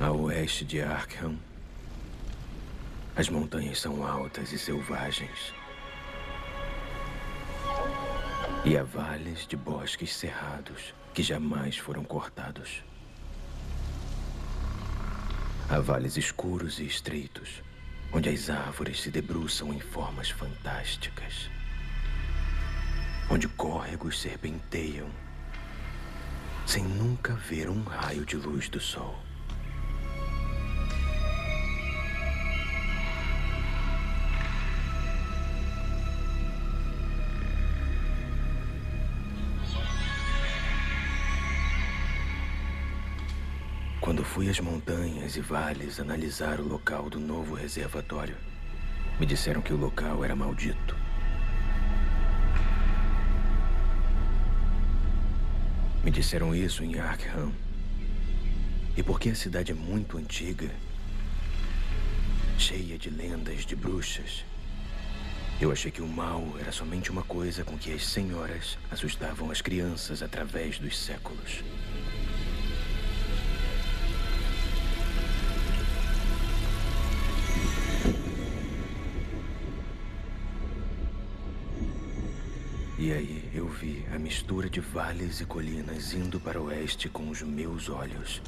A oeste de Arkham, as montanhas são altas e selvagens. E há vales de bosques cerrados que jamais foram cortados. Há vales escuros e estreitos, onde as árvores se debruçam em formas fantásticas. Onde córregos serpenteiam, sem nunca ver um raio de luz do sol. Às montanhas e vales analisar o local do novo reservatório, me disseram que o local era maldito. Me disseram isso em Arkham. E porque a cidade é muito antiga, cheia de lendas de bruxas, eu achei que o mal era somente uma coisa com que as senhoras assustavam as crianças através dos séculos. E aí eu vi a mistura de vales e colinas indo para o oeste com os meus olhos.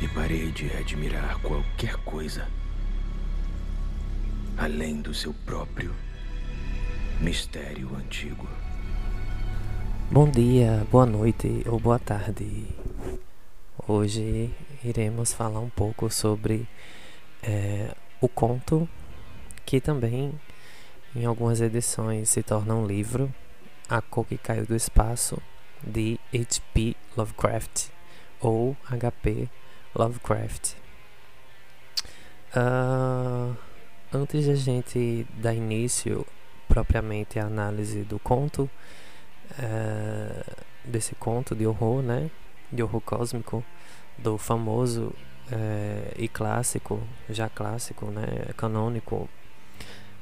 E parei de admirar qualquer coisa além do seu próprio mistério antigo. Bom dia, boa noite ou boa tarde. Hoje iremos falar um pouco sobre é, o conto que também em algumas edições se torna um livro, A Cor que Caiu do Espaço, de H.P. Lovecraft ou H.P. Lovecraft. Uh, antes de a gente dar início propriamente à análise do conto, uh, desse conto de horror, né, de horror cósmico, do famoso uh, e clássico, já clássico, né, canônico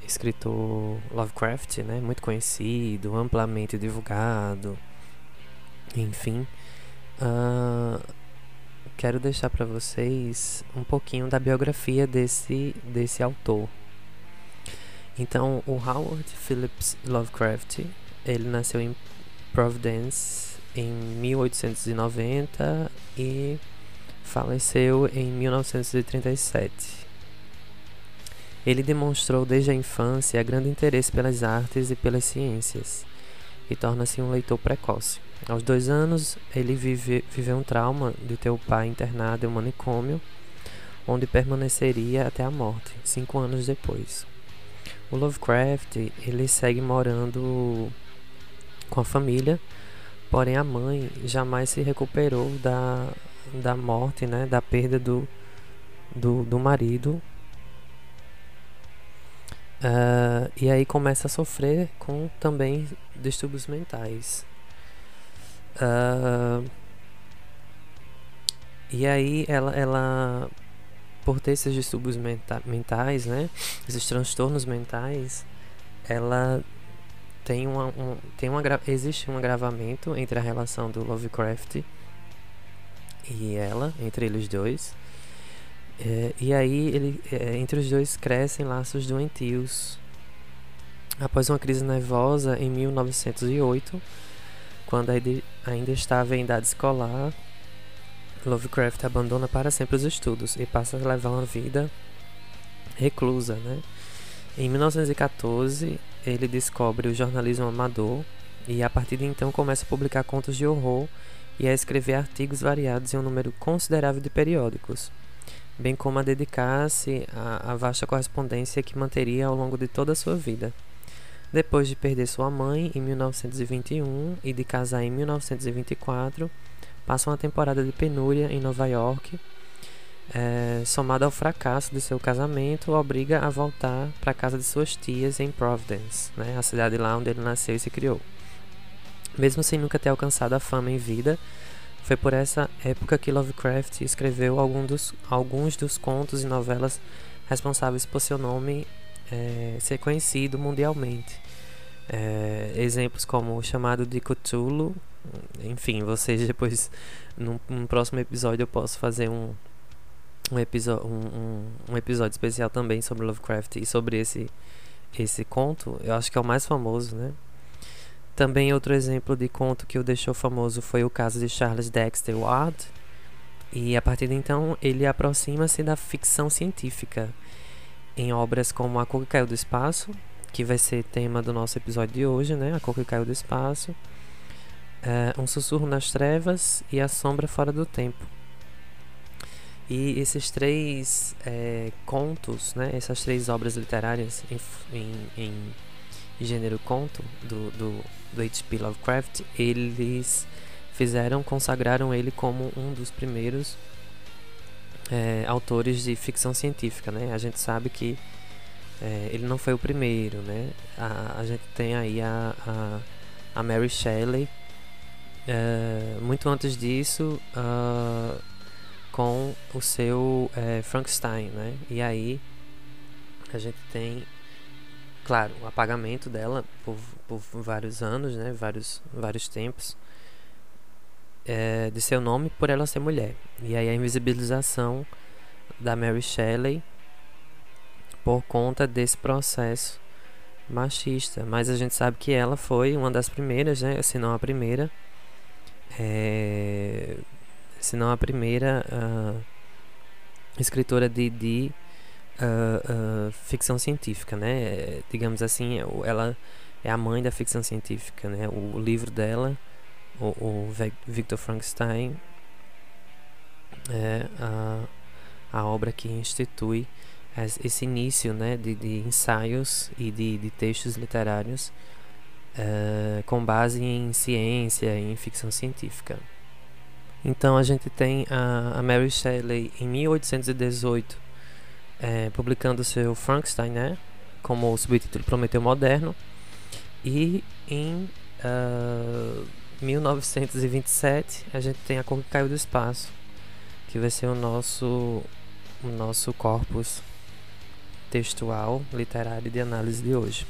escritor Lovecraft, né, muito conhecido, amplamente divulgado, enfim. Uh, quero deixar para vocês um pouquinho da biografia desse, desse autor. Então, o Howard Phillips Lovecraft, ele nasceu em Providence em 1890 e faleceu em 1937. Ele demonstrou desde a infância grande interesse pelas artes e pelas ciências e torna-se um leitor precoce. Aos dois anos, ele vive, viveu um trauma de ter o pai internado em um manicômio, onde permaneceria até a morte, cinco anos depois. O Lovecraft ele segue morando com a família, porém a mãe jamais se recuperou da, da morte, né, da perda do, do, do marido Uh, e aí começa a sofrer com também distúrbios mentais. Uh, e aí ela, ela, por ter esses distúrbios menta mentais, né, esses transtornos mentais, ela tem uma, um, tem uma existe um agravamento entre a relação do Lovecraft e ela, entre eles dois. É, e aí, ele, é, entre os dois crescem laços doentios. Após uma crise nervosa em 1908, quando ainda estava em idade escolar, Lovecraft abandona para sempre os estudos e passa a levar uma vida reclusa. Né? Em 1914, ele descobre o jornalismo amador e a partir de então começa a publicar contos de horror e a escrever artigos variados em um número considerável de periódicos bem como a dedicar-se à, à vasta correspondência que manteria ao longo de toda a sua vida. Depois de perder sua mãe em 1921 e de casar em 1924, passa uma temporada de penúria em Nova York. É, somado ao fracasso de seu casamento, obriga a voltar para a casa de suas tias em Providence, né, a cidade lá onde ele nasceu e se criou. Mesmo sem nunca ter alcançado a fama em vida, foi por essa época que Lovecraft escreveu algum dos, alguns dos contos e novelas responsáveis por seu nome é, ser conhecido mundialmente. É, exemplos como O Chamado de Cthulhu, Enfim, vocês depois, num, num próximo episódio, eu posso fazer um, um, episódio, um, um, episódio especial também sobre Lovecraft e sobre esse, esse conto. Eu acho que é o mais famoso, né? Também outro exemplo de conto que o deixou famoso foi o caso de Charles Dexter Ward. E a partir de então ele aproxima-se da ficção científica em obras como A Cor que Caiu do Espaço, que vai ser tema do nosso episódio de hoje, né? A Cor que Caiu do Espaço, é, Um Sussurro nas Trevas e A Sombra Fora do Tempo. E esses três é, contos, né? Essas três obras literárias em, em, em gênero conto do, do do H.P. Lovecraft, eles fizeram, consagraram ele como um dos primeiros é, autores de ficção científica, né? A gente sabe que é, ele não foi o primeiro, né? A, a gente tem aí a, a, a Mary Shelley, é, muito antes disso, uh, com o seu é, Frankenstein, né? E aí a gente tem claro, o apagamento dela por, por vários anos, né, vários, vários tempos, é, de seu nome por ela ser mulher. E aí a invisibilização da Mary Shelley por conta desse processo machista. Mas a gente sabe que ela foi uma das primeiras, né, se não a primeira, é, se não a primeira uh, escritora de, de uh, ficção científica, né? Digamos assim, ela é a mãe da ficção científica, né? O livro dela, o, o Victor Frankenstein, é a, a obra que institui esse início, né? De, de ensaios e de, de textos literários uh, com base em ciência e em ficção científica. Então a gente tem a, a Mary Shelley em 1818 é, publicando seu Frankenstein, né? Como o subtítulo Prometeu Moderno. E em uh, ah, 1927 a gente tem A Cor que Caiu do Espaço, que vai ser o nosso, o nosso corpus textual, literário de análise de hoje.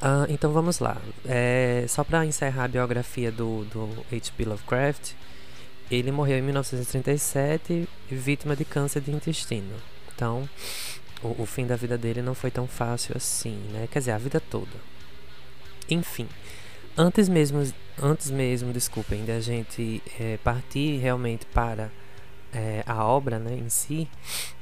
Uh, então vamos lá. É, só para encerrar a biografia do, do H.P. Lovecraft, ele morreu em 1937, vítima de câncer de intestino. Então, o, o, fim da vida dele não foi tão fácil assim, né? Quer dizer, a vida toda. Enfim, antes mesmo, antes mesmo, desculpem, da gente é, partir realmente para é, a obra né, em si,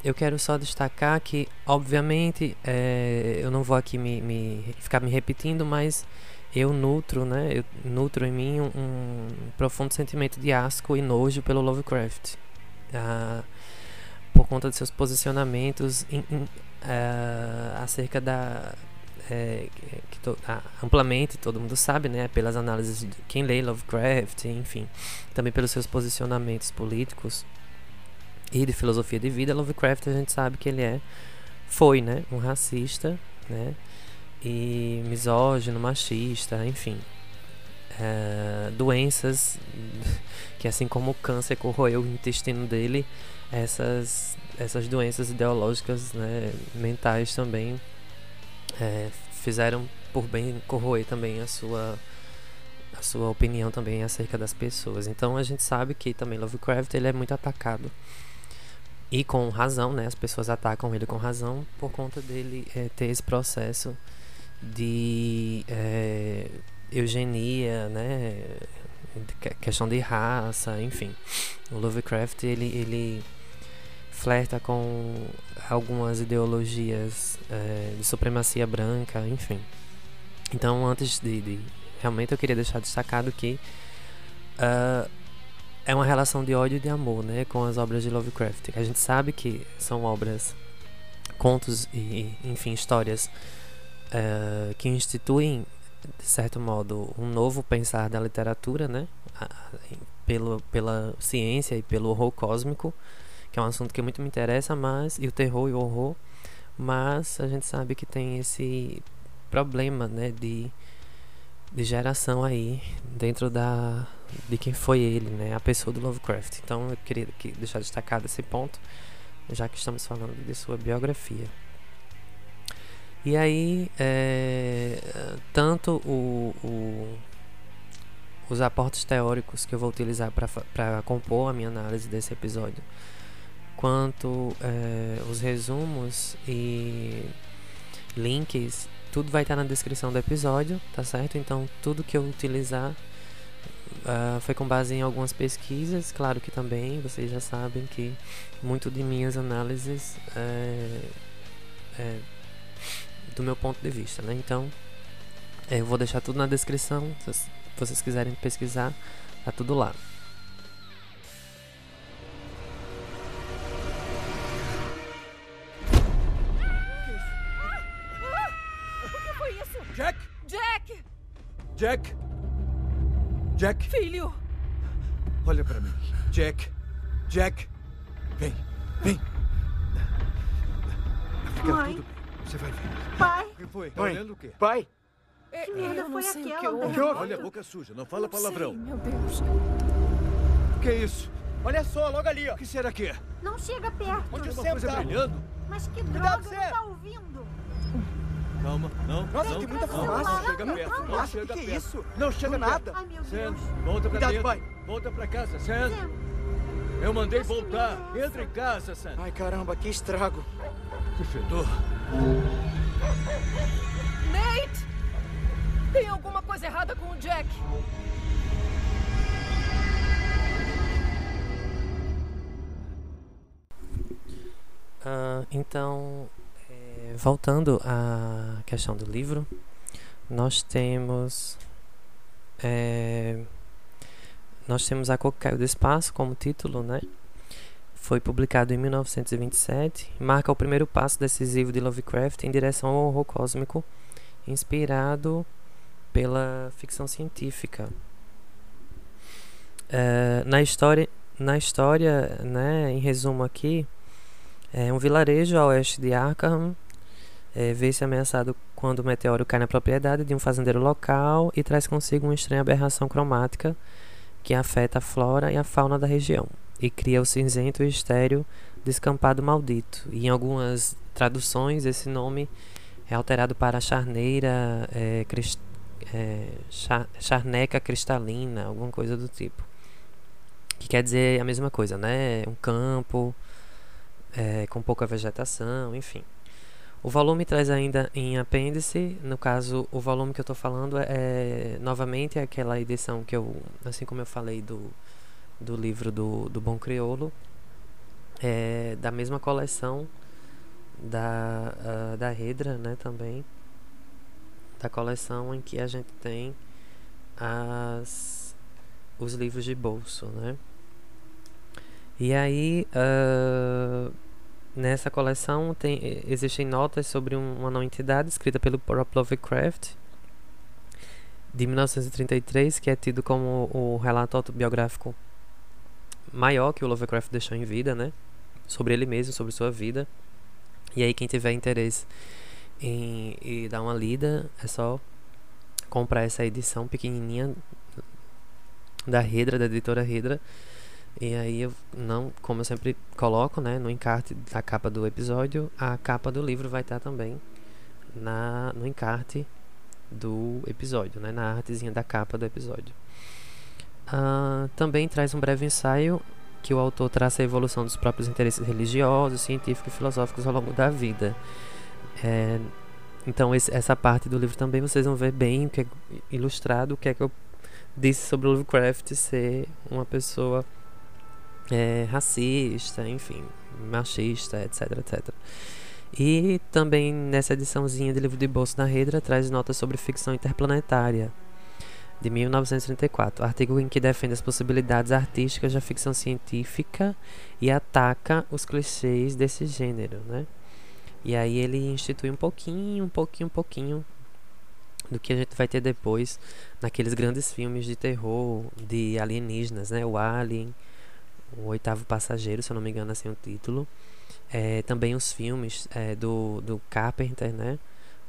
eu quero só destacar que, obviamente, é, eu não vou aqui me, me, ficar me repetindo, mas eu nutro, né? Eu nutro em mim um, um profundo sentimento de asco e nojo pelo Lovecraft. Uh, por conta de seus posicionamentos in, in, uh, acerca da. É, que to, uh, amplamente todo mundo sabe, né? Pelas análises de quem lê Lovecraft, enfim. Também pelos seus posicionamentos políticos e de filosofia de vida. Lovecraft a gente sabe que ele é. Foi, né? Um racista, né? E misógino, machista, enfim. É, doenças que assim como o câncer corroeu o intestino dele, essas, essas doenças ideológicas, né, mentais também é, fizeram por bem corroer também a sua a sua opinião também acerca das pessoas. Então a gente sabe que também Lovecraft ele é muito atacado e com razão, né? As pessoas atacam ele com razão por conta dele é, ter esse processo de é, eugenia, né? questão de raça, enfim. O Lovecraft ele, ele flerta com algumas ideologias é, de supremacia branca, enfim. Então, antes de, de, realmente eu queria deixar destacado que uh, é uma relação de ódio e de amor, né, com as obras de Lovecraft. A gente sabe que são obras, contos e, enfim, histórias uh, que instituem, de certo modo, um novo pensar da literatura, né? Pelo, pela ciência e pelo horror cósmico, que é um assunto que muito me interessa, mas e o terror e o horror, mas a gente sabe que tem esse problema, né, de, de geração aí dentro da de quem foi ele, né, a pessoa do Lovecraft. Então eu queria deixar destacado esse ponto, já que estamos falando de sua biografia. E aí, é, tanto o, o, os aportes teóricos que eu vou utilizar para compor a minha análise desse episódio, quanto é, os resumos e links, tudo vai estar na descrição do episódio, tá certo? Então, tudo que eu utilizar uh, foi com base em algumas pesquisas. Claro que também vocês já sabem que muito de minhas análises é, é do meu ponto de vista, né? Então, é, eu vou deixar tudo na descrição. Se vocês quiserem pesquisar, tá tudo lá. Jack! Jack! Jack! Jack! Filho! Olha para mim. Jack! Jack! Vem, vem! Fica Mãe. tudo bem. Você vai ver. Pai, O que foi? Tá Mãe. olhando o quê? Pai, que merda foi sei o que aquela? houve. que houve? Olha a boca suja, não fala Não palavrão. sei, meu Deus. O que é isso? olha só, logo ali, ó. O que será que é? Não chega perto. Onde Tem o uma Sam coisa tá? brilhando? Mas que Cuidado, droga, Zé. não tá ouvindo? Calma, não, Nossa, não. tem muita Não, fumaça. Não chega não, perto, não, não chega que que é perto. isso? Não chega Do nada. Ai, meu Sam, Deus. volta pra Cuidado, dentro. pai. Volta pra casa, Sam. Sam, Eu mandei voltar. é? Entra em casa, Sam. Ai, caramba, que estrago. Que fedor. Nate! Tem alguma coisa errada com o Jack? Ah, então, é, voltando à questão do livro, nós temos é, nós temos a Cor Caiu do Espaço como título, né? Foi publicado em 1927, marca o primeiro passo decisivo de Lovecraft em direção ao horror cósmico, inspirado pela ficção científica. É, na história, na história, né, em resumo aqui, é um vilarejo a oeste de Arkham. É, vê-se ameaçado quando o meteoro cai na propriedade de um fazendeiro local e traz consigo uma estranha aberração cromática que afeta a flora e a fauna da região e cria o cinzento e estéreo descampado maldito. E em algumas traduções, esse nome é alterado para charneira, é, cris- é, cha- charneca cristalina, alguma coisa do tipo. Que quer dizer a mesma coisa, né? Um campo é, com pouca vegetação, enfim. O volume traz ainda em apêndice, no caso, o volume que eu estou falando é, é, novamente é aquela edição que eu, assim como eu falei do, do livro do, do Bom Criolo, é da mesma coleção da, ah, da Redra, né, também, da coleção em que a gente tem as, os livros de bolso, né. E aí, ah, nessa coleção tem, existem notas sobre um- uma não entidade escrita pelo próprio Lovecraft de 1933, que é tido como o relato autobiográfico maior que o Lovecraft deixou em vida, né? Sobre ele mesmo, sobre sua vida. E aí quem tiver interesse em, em dar uma lida, é só comprar essa edição pequenininha da Redra, da editora Redra. E aí eu não, como eu sempre coloco, né, no encarte da capa do episódio, a capa do livro vai estar também na no encarte do episódio, né, na artezinha da capa do episódio. Ah, também traz um breve ensaio que o autor traça a evolução dos próprios interesses religiosos, científicos e filosóficos ao longo da vida. É, então esse- essa parte do livro também vocês vão ver bem o que é ilustrado, o que é que eu disse sobre o Lovecraft ser uma pessoa é, racista, enfim, machista, etc, etc. E também nessa ediçãozinha de livro de bolso da Redra traz notas sobre ficção interplanetária de 1934, artigo em que defende as possibilidades artísticas da ficção científica e ataca os clichês desse gênero, né? E aí ele institui um pouquinho, um pouquinho, um pouquinho do que a gente vai ter depois naqueles grandes filmes de terror de alienígenas, né? O Alien, o Oitavo Passageiro, se eu não me engano, assim é o título. É, também os filmes é, do, do Carpenter, né?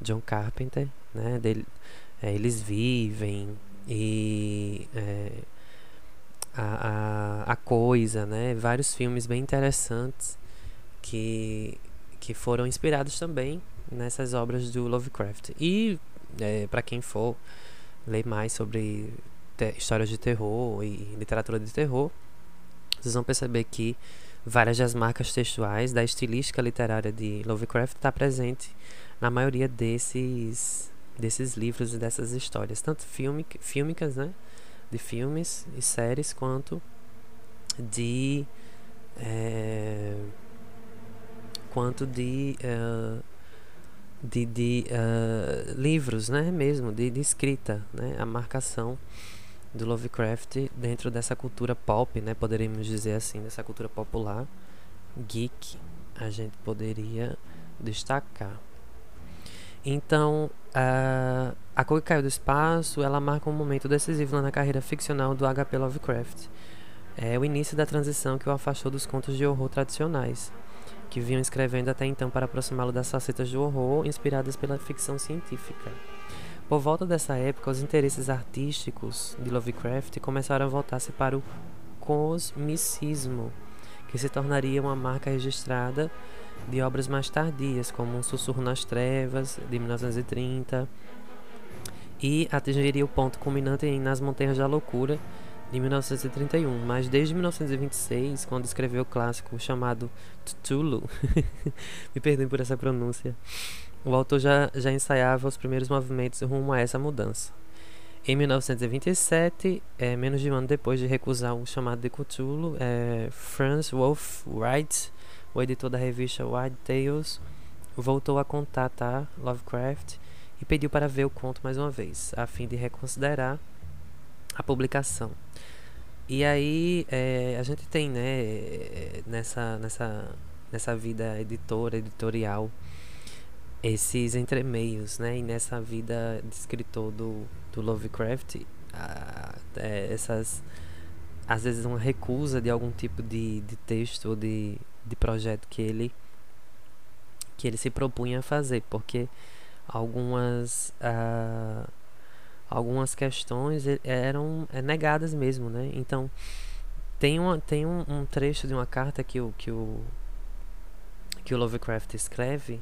John Carpenter, né? Dele, é, Eles Vivem e é, a, a, a Coisa, né? Vários filmes bem interessantes que, que foram inspirados também nessas obras do Lovecraft. E é, para quem for ler mais sobre histórias de terror e literatura de terror, vocês vão perceber que várias das marcas textuais da estilística literária de Lovecraft está presente na maioria desses desses livros e dessas histórias, tanto fílmicas, né, de filmes e séries, quanto de é, quanto de uh, de, de uh, livros, né, mesmo, de, de escrita, né, a marcação do Lovecraft dentro dessa cultura pop, né, poderíamos dizer assim, dessa cultura popular, geek, a gente poderia destacar. Então, uh, A Cor que Caiu do Espaço, ela marca um momento decisivo na carreira ficcional do H.P. Lovecraft. É o início da transição que o afastou dos contos de horror tradicionais que vinham escrevendo até então para aproximá-lo das facetas do horror inspiradas pela ficção científica. Por volta dessa época, os interesses artísticos de Lovecraft começaram a voltar-se para o cosmicismo, que se tornaria uma marca registrada de obras mais tardias, como Um Sussurro nas Trevas, de 1930, e atingiria o ponto culminante em Nas Montanhas da Loucura, de 1931, mas desde 1926, quando escreveu o clássico chamado Cthulhu, me perdoem por essa pronúncia, o autor já, já ensaiava os primeiros movimentos rumo a essa mudança. Em 1927, é, menos de um ano depois de recusar o chamado de Cthulhu, é, Franz Wolf Wright, o editor da revista Wild Tales, voltou a contatar Lovecraft e pediu para ver o conto mais uma vez, a fim de reconsiderar a publicação. E aí é, a gente tem, né, nessa, nessa, nessa vida editora, editorial, esses entremeios, né, e nessa vida de escritor do, do Lovecraft, a, é, essas, às vezes uma recusa de algum tipo de, de texto ou de, de projeto que ele, que ele se propunha a fazer, porque algumas... Uh, algumas questões eram é, negadas mesmo, né? Então tem, uma, tem um, um, trecho de uma carta que o, que o, que o Lovecraft escreve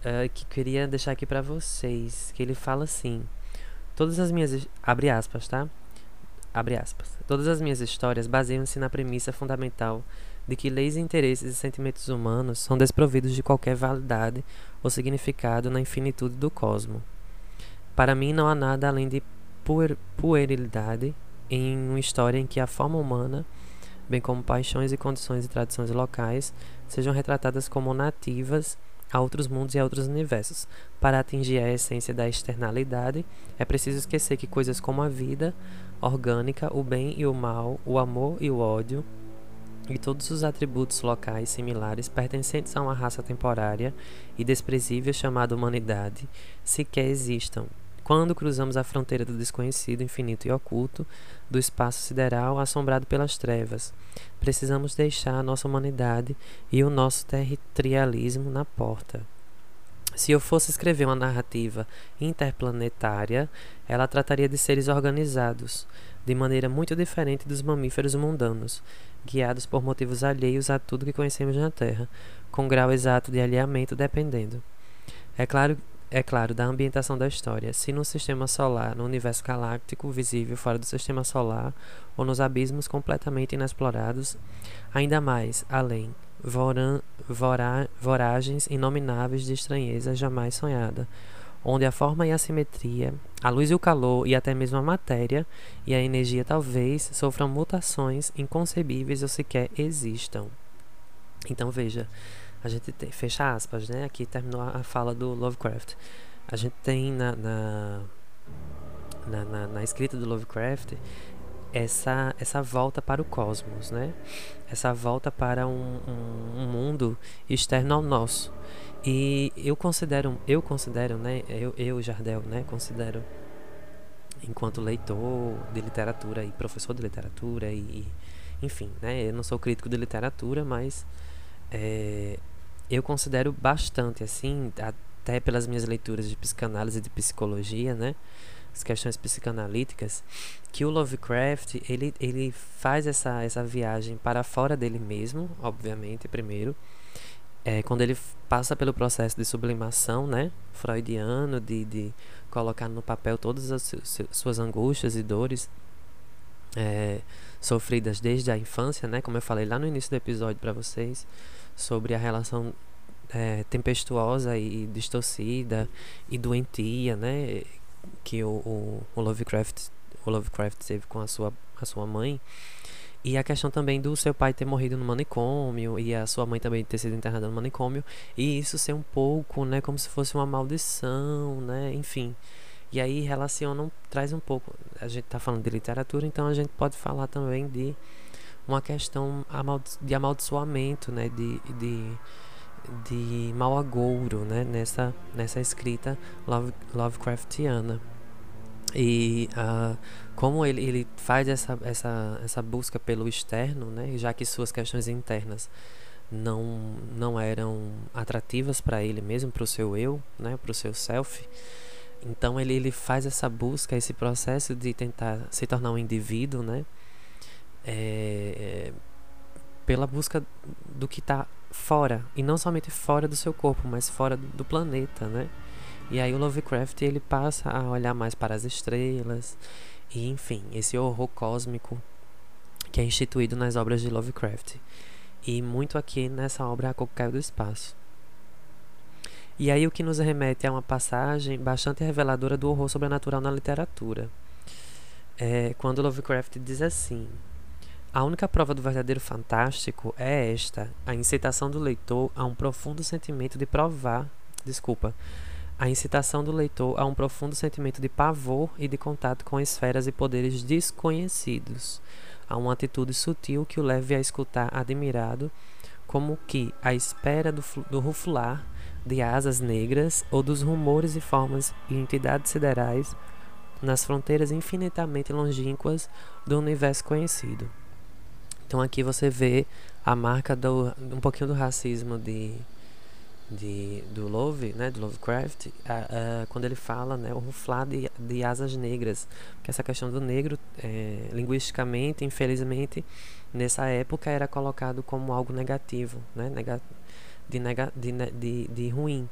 uh, que queria deixar aqui para vocês, que ele fala assim: todas as minhas abre aspas, tá? Abre aspas. Todas as minhas histórias baseiam-se na premissa fundamental de que leis, interesses e sentimentos humanos são desprovidos de qualquer validade ou significado na infinitude do cosmos. Para mim, não há nada além de puer puerilidade em uma história em que a forma humana, bem como paixões e condições e tradições locais, sejam retratadas como nativas a outros mundos e a outros universos. Para atingir a essência da externalidade, é preciso esquecer que coisas como a vida orgânica, o bem e o mal, o amor e o ódio, e todos os atributos locais similares pertencentes a uma raça temporária e desprezível chamada humanidade, sequer existam, quando cruzamos a fronteira do desconhecido, infinito e oculto, do espaço sideral assombrado pelas trevas, precisamos deixar a nossa humanidade e o nosso territorialismo na porta. Se eu fosse escrever uma narrativa interplanetária, ela trataria de seres organizados, de maneira muito diferente dos mamíferos mundanos, guiados por motivos alheios a tudo que conhecemos na Terra, com grau exato de alinhamento dependendo. É claro é claro, da ambientação da história. Se no sistema solar, no universo galáctico visível fora do sistema solar, ou nos abismos completamente inexplorados, ainda mais, além, voran, vora, voragens inomináveis de estranheza jamais sonhada, onde a forma e a simetria, a luz e o calor e até mesmo a matéria e a energia talvez sofram mutações inconcebíveis ou sequer existam. Então veja, a gente tem, fecha aspas, né? Aqui terminou a fala do Lovecraft. A gente tem na, na, na, na, na escrita do Lovecraft essa, essa volta para o cosmos, né? Essa volta para um, um, um, mundo externo ao nosso. E eu considero, eu considero, né? Eu, eu Jardel, né? Considero, enquanto leitor de literatura e professor de literatura e, enfim, né? Eu não sou crítico de literatura, mas é, eu considero bastante, assim, até pelas minhas leituras de psicanálise e de psicologia, né? As questões psicanalíticas, que o Lovecraft, ele, ele faz essa, essa viagem para fora dele mesmo, obviamente, primeiro. É, quando ele passa pelo processo de sublimação, né? Freudiano, de, de colocar no papel todas as suas angústias e dores, é, sofridas desde a infância, né? Como eu falei lá no início do episódio para vocês sobre a relação é, tempestuosa e distorcida e doentia, né? Que o, o, o, Lovecraft, o Lovecraft teve com a sua, a sua mãe. E a questão também do seu pai ter morrido no manicômio e a sua mãe também ter sido internada no manicômio. E isso ser um pouco, né? Como se fosse uma maldição, né? Enfim. E aí relacionam, traz um pouco. A gente está falando de literatura, então a gente pode falar também de uma questão de amaldiçoamento, né? De, de, de mau agouro, né? Nessa, nessa escrita Love, Lovecraftiana. E uh, como ele, ele faz essa, essa, essa busca pelo externo, né? Já que suas questões internas não, não eram atrativas para ele mesmo, para o seu eu, né? Para o seu self então ele, ele faz essa busca, esse processo de tentar se tornar um indivíduo, né? É, é, pela busca do que está fora e não somente fora do seu corpo, mas fora do, planeta, né? E aí o Lovecraft ele passa a olhar mais para as estrelas e enfim esse horror cósmico que é instituído nas obras de Lovecraft e muito aqui nessa obra A Coco do Espaço. E aí o que nos remete a uma passagem bastante reveladora do horror sobrenatural na literatura. É quando Lovecraft diz assim: A única prova do verdadeiro fantástico é esta, a incitação do leitor a um profundo sentimento de provar, desculpa, a incitação do leitor a um profundo sentimento de pavor e de contato com esferas e poderes desconhecidos, a uma atitude sutil que o leve a escutar admirado, como que, à espera do, do rufular de asas negras ou dos rumores e formas e entidades siderais nas fronteiras infinitamente longínquas do universo conhecido. Então aqui você vê a marca do um pouquinho do racismo de, de do Love, né, do Lovecraft, quando ele fala, né, o ruflar de, de asas negras, que essa questão do negro, é, linguisticamente, infelizmente, nessa época era colocado como algo negativo, né, negativo de, nega, de, de, de ruim.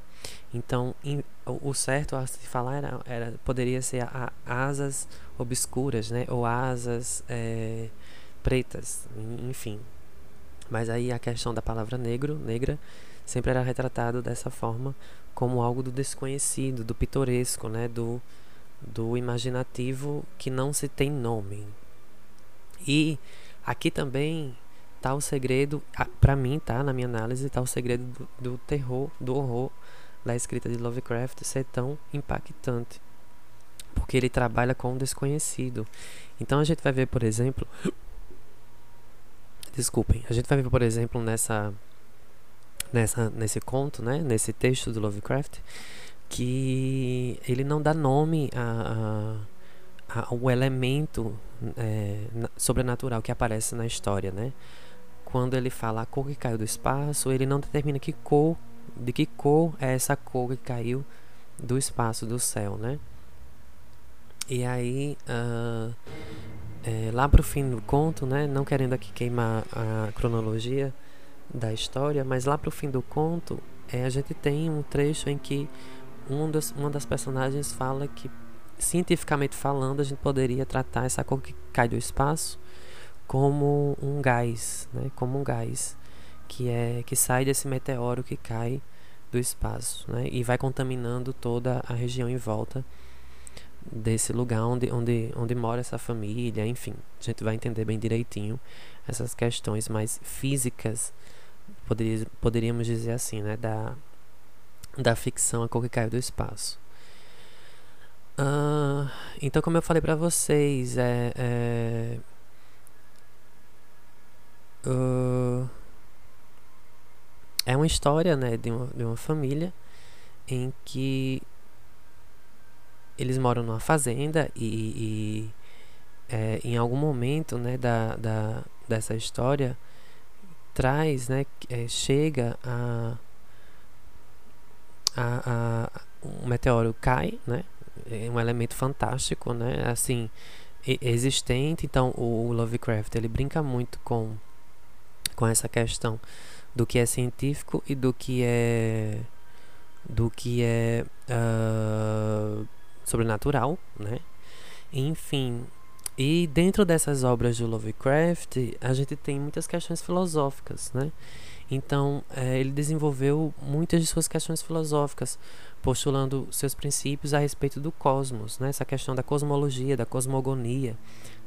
Então, in, o, o, certo a se falar era, era poderia ser a, a, asas obscuras, né? Ou asas é, pretas, enfim. Mas aí a questão da palavra negro, negra, sempre era retratado dessa forma como algo do desconhecido, do pitoresco, né? Do, do imaginativo que não se tem nome. E aqui também tá o segredo, para mim, tá, na minha análise, tá o segredo do, do terror, do horror da escrita de Lovecraft ser tão impactante. Porque ele trabalha com o desconhecido. Então a gente vai ver, por exemplo, desculpem, a gente vai ver, por exemplo, nessa nessa nesse conto, né, nesse texto do Lovecraft, que ele não dá nome a, a, a o elemento é, sobrenatural que aparece na história, né? quando ele fala a cor que caiu do espaço, ele não determina que cor, de que cor é essa cor que caiu do espaço, do céu, né? E aí, uh, é, lá pro fim do conto, né? Não querendo aqui queimar a cronologia da história, mas lá pro fim do conto, é, a gente tem um trecho em que um das, uma das personagens fala que, cientificamente falando, a gente poderia tratar essa cor que cai do espaço como um gás, né? Como um gás que é que sai desse meteoro que cai do espaço, né? E vai contaminando toda a região em volta desse lugar onde, onde, onde mora essa família, enfim, a gente vai entender bem direitinho essas questões mais físicas, poderia, poderíamos dizer assim, né, da, da ficção A Cor que Caiu do Espaço. Uh, então, como eu falei para vocês, é, é Uh, é uma história né, de, uma, de uma família em que eles moram numa fazenda e, e é, em algum momento né, da, da, dessa história traz, né, é, chega a, a, a, um meteoro cai, né, é um elemento fantástico, né, assim existente. Então o Lovecraft ele brinca muito com com essa questão do que é científico e do que é do que é uh, sobrenatural, né? Enfim, E dentro dessas obras do Lovecraft, a gente tem muitas questões filosóficas, né? Então, é, ele desenvolveu muitas de suas questões filosóficas, postulando seus princípios a respeito do cosmos, né? essa questão da cosmologia, da cosmogonia,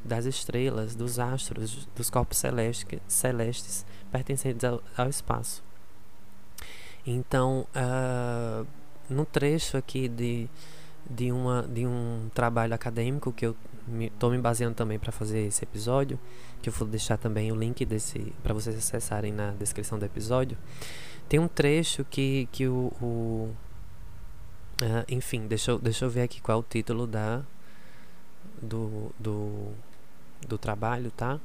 das estrelas, dos astros, dos corpos celestes, celestes pertencentes ao, ao espaço. Então, uh, no trecho aqui de, de, uma, de um trabalho acadêmico que eu estou me, me, baseando também para fazer esse episódio, que eu vou deixar também o link desse para vocês acessarem na descrição do episódio. Tem um trecho que, que o, o uh, enfim, deixa eu, deixa eu ver aqui qual é o título da do, do, do trabalho, tá?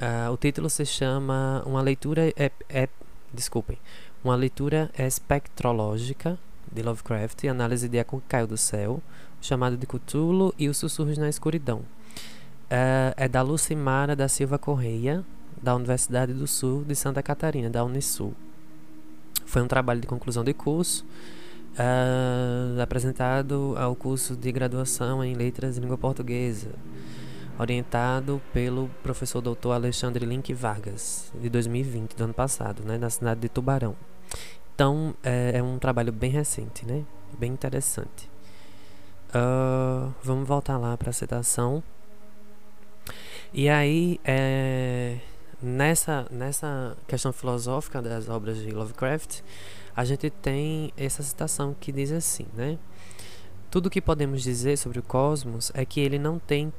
Uh, o título se chama Uma leitura é, é, desculpem, uma leitura espectrológica de Lovecraft, análise de Eco que caiu do céu, o chamado de Cthulhu e os sussurros na escuridão. Uh, é da Lucimara da Silva Correia, da Universidade do Sul de Santa Catarina, da Unisul. Foi um trabalho de conclusão de curso, uh, apresentado ao curso de graduação em Letras e Língua Portuguesa, orientado pelo professor doutor Alexandre Link Vargas, de 2020, do ano passado, né, na cidade de Tubarão. Então, é, é um trabalho bem recente, né? Bem interessante. Uh, vamos voltar lá para a citação. E aí, é, nessa, nessa questão filosófica das obras de Lovecraft, a gente tem essa citação que diz assim, né? Tudo que podemos dizer sobre o cosmos é que ele não tem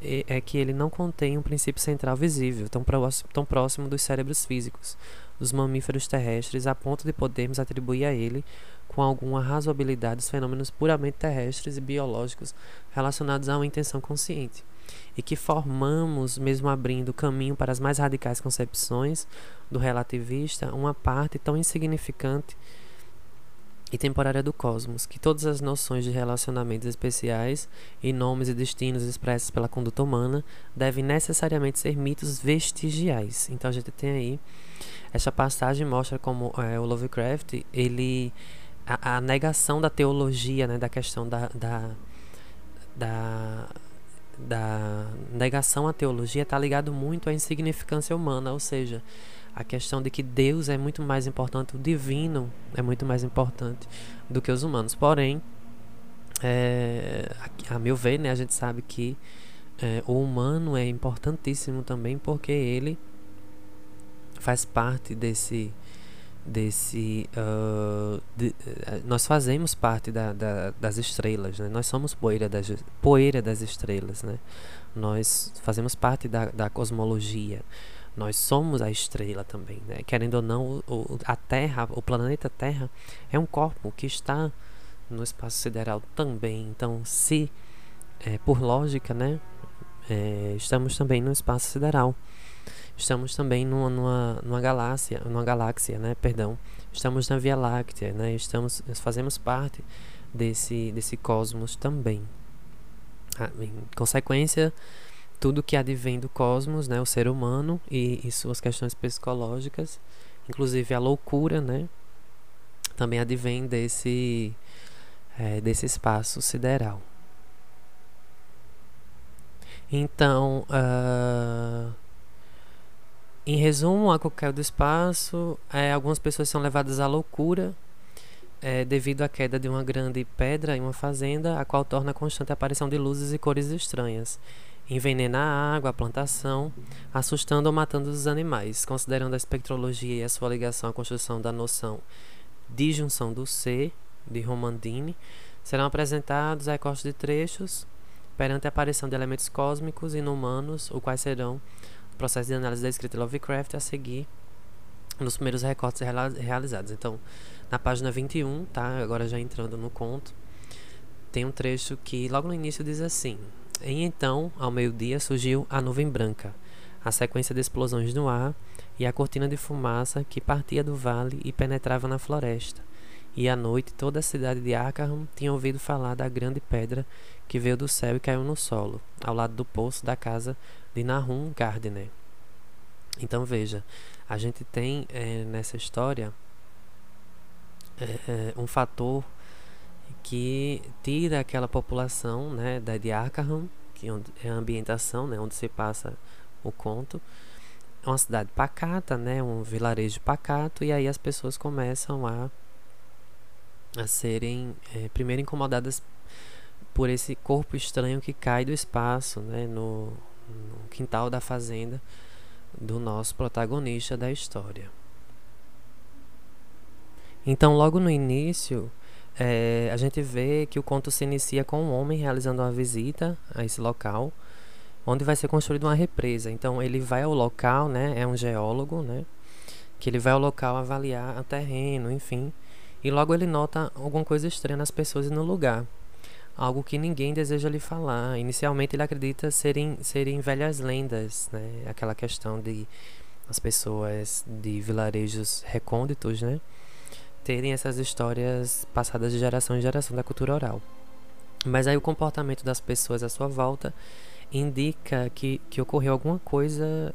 é, é que ele não contém um princípio central visível, tão tão próximo dos cérebros físicos dos mamíferos terrestres, a ponto de podermos atribuir a ele com alguma razoabilidade os fenômenos puramente terrestres e biológicos relacionados a uma intenção consciente, e que formamos, mesmo abrindo caminho para as mais radicais concepções do relativista, uma parte tão insignificante e temporária do cosmos, que todas as noções de relacionamentos especiais e nomes e destinos expressos pela conduta humana devem necessariamente ser mitos vestigiais. Então a gente tem aí essa passagem mostra como é, o Lovecraft ele a, a, negação da teologia, né, da questão da, da, da, da negação à teologia está ligado muito à insignificância humana, ou seja, a questão de que Deus é muito mais importante, o divino é muito mais importante do que os humanos. Porém, é, a, a, meu ver, né, a gente sabe que é, o humano é importantíssimo também porque ele faz parte desse desse uh, de, eh, nós fazemos parte da, da, das estrelas né? nós somos poeira das poeira das estrelas né nós fazemos parte da, da cosmologia nós somos a estrela também, né? Querendo ou não, o, a Terra, o planeta Terra, é um corpo que está no espaço sideral também. Então, se, é, por lógica, né, é, estamos também no espaço sideral. Estamos também numa, numa, numa galáxia, numa galáxia, né, perdão. Estamos na Via Láctea, né? Estamos, fazemos parte desse, desse cosmos também. Ah, em consequência, tudo que advém do cosmos, né, o ser humano e, e suas questões psicológicas, inclusive a loucura, né, também advém desse é, desse espaço sideral. Então, uh, em resumo, a qualquer do espaço, é, algumas pessoas são levadas à loucura é, devido à queda de uma grande pedra em uma fazenda, a qual torna constante a aparição de luzes e cores estranhas envenena a água, a plantação, assustando ou matando os animais, considerando a espectrologia e a sua ligação à construção da noção de junção do ser, de Romandini, serão apresentados recortes de trechos perante a aparição de elementos cósmicos e inumanos, os quais serão o processo de análise da escrita Lovecraft a seguir nos primeiros recortes realizados. Então, na página 21, tá? Agora já entrando no conto, tem um trecho que logo no início diz assim: e então, ao meio-dia, surgiu a nuvem branca, a sequência de explosões no ar e a cortina de fumaça que partia do vale e penetrava na floresta. E à noite toda a cidade de Arkham tinha ouvido falar da grande pedra que veio do céu e caiu no solo, ao lado do poço da casa de Nahum Gardner. Então veja, a gente tem é, nessa história é, um fator que tira aquela população, né, da de Arkham, que é a ambientação, né, onde se passa o conto. É uma cidade pacata, né, um vilarejo pacato, e aí as pessoas começam a a serem é, primeiro incomodadas por esse corpo estranho que cai do espaço, né, no, no quintal da fazenda do nosso protagonista da história. Então, logo no início, é, a gente vê que o conto se inicia com um homem realizando uma visita a esse local, onde vai ser construída uma represa. Então, ele vai ao local, né, é um geólogo, né, que ele vai ao local avaliar o terreno, enfim, e logo ele nota alguma coisa estranha nas pessoas e no lugar. Algo que ninguém deseja lhe falar. Inicialmente ele acredita serem, serem velhas lendas, né? Aquela questão de as pessoas de vilarejos recônditos, né? Terem essas histórias passadas de geração em geração da cultura oral. Mas aí o comportamento das pessoas à sua volta indica que, que ocorreu alguma coisa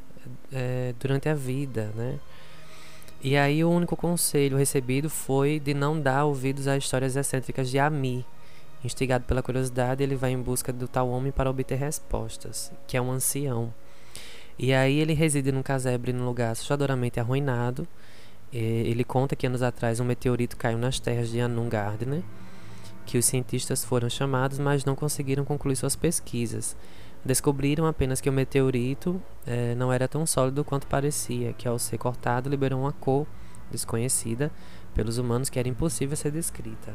é, durante a vida, né? E aí o único conselho recebido foi de não dar ouvidos a histórias excêntricas de Ami. Instigado pela curiosidade, ele vai em busca do tal homem para obter respostas, que é um ancião. E aí ele reside num casebre num lugar assustadoramente arruinado. Ele conta que anos atrás um meteorito caiu nas terras de Anun Gardner, que os cientistas foram chamados, mas não conseguiram concluir suas pesquisas. Descobriram apenas que o meteorito eh, não era tão sólido quanto parecia, que ao ser cortado liberou uma cor desconhecida pelos humanos que era impossível ser descrita.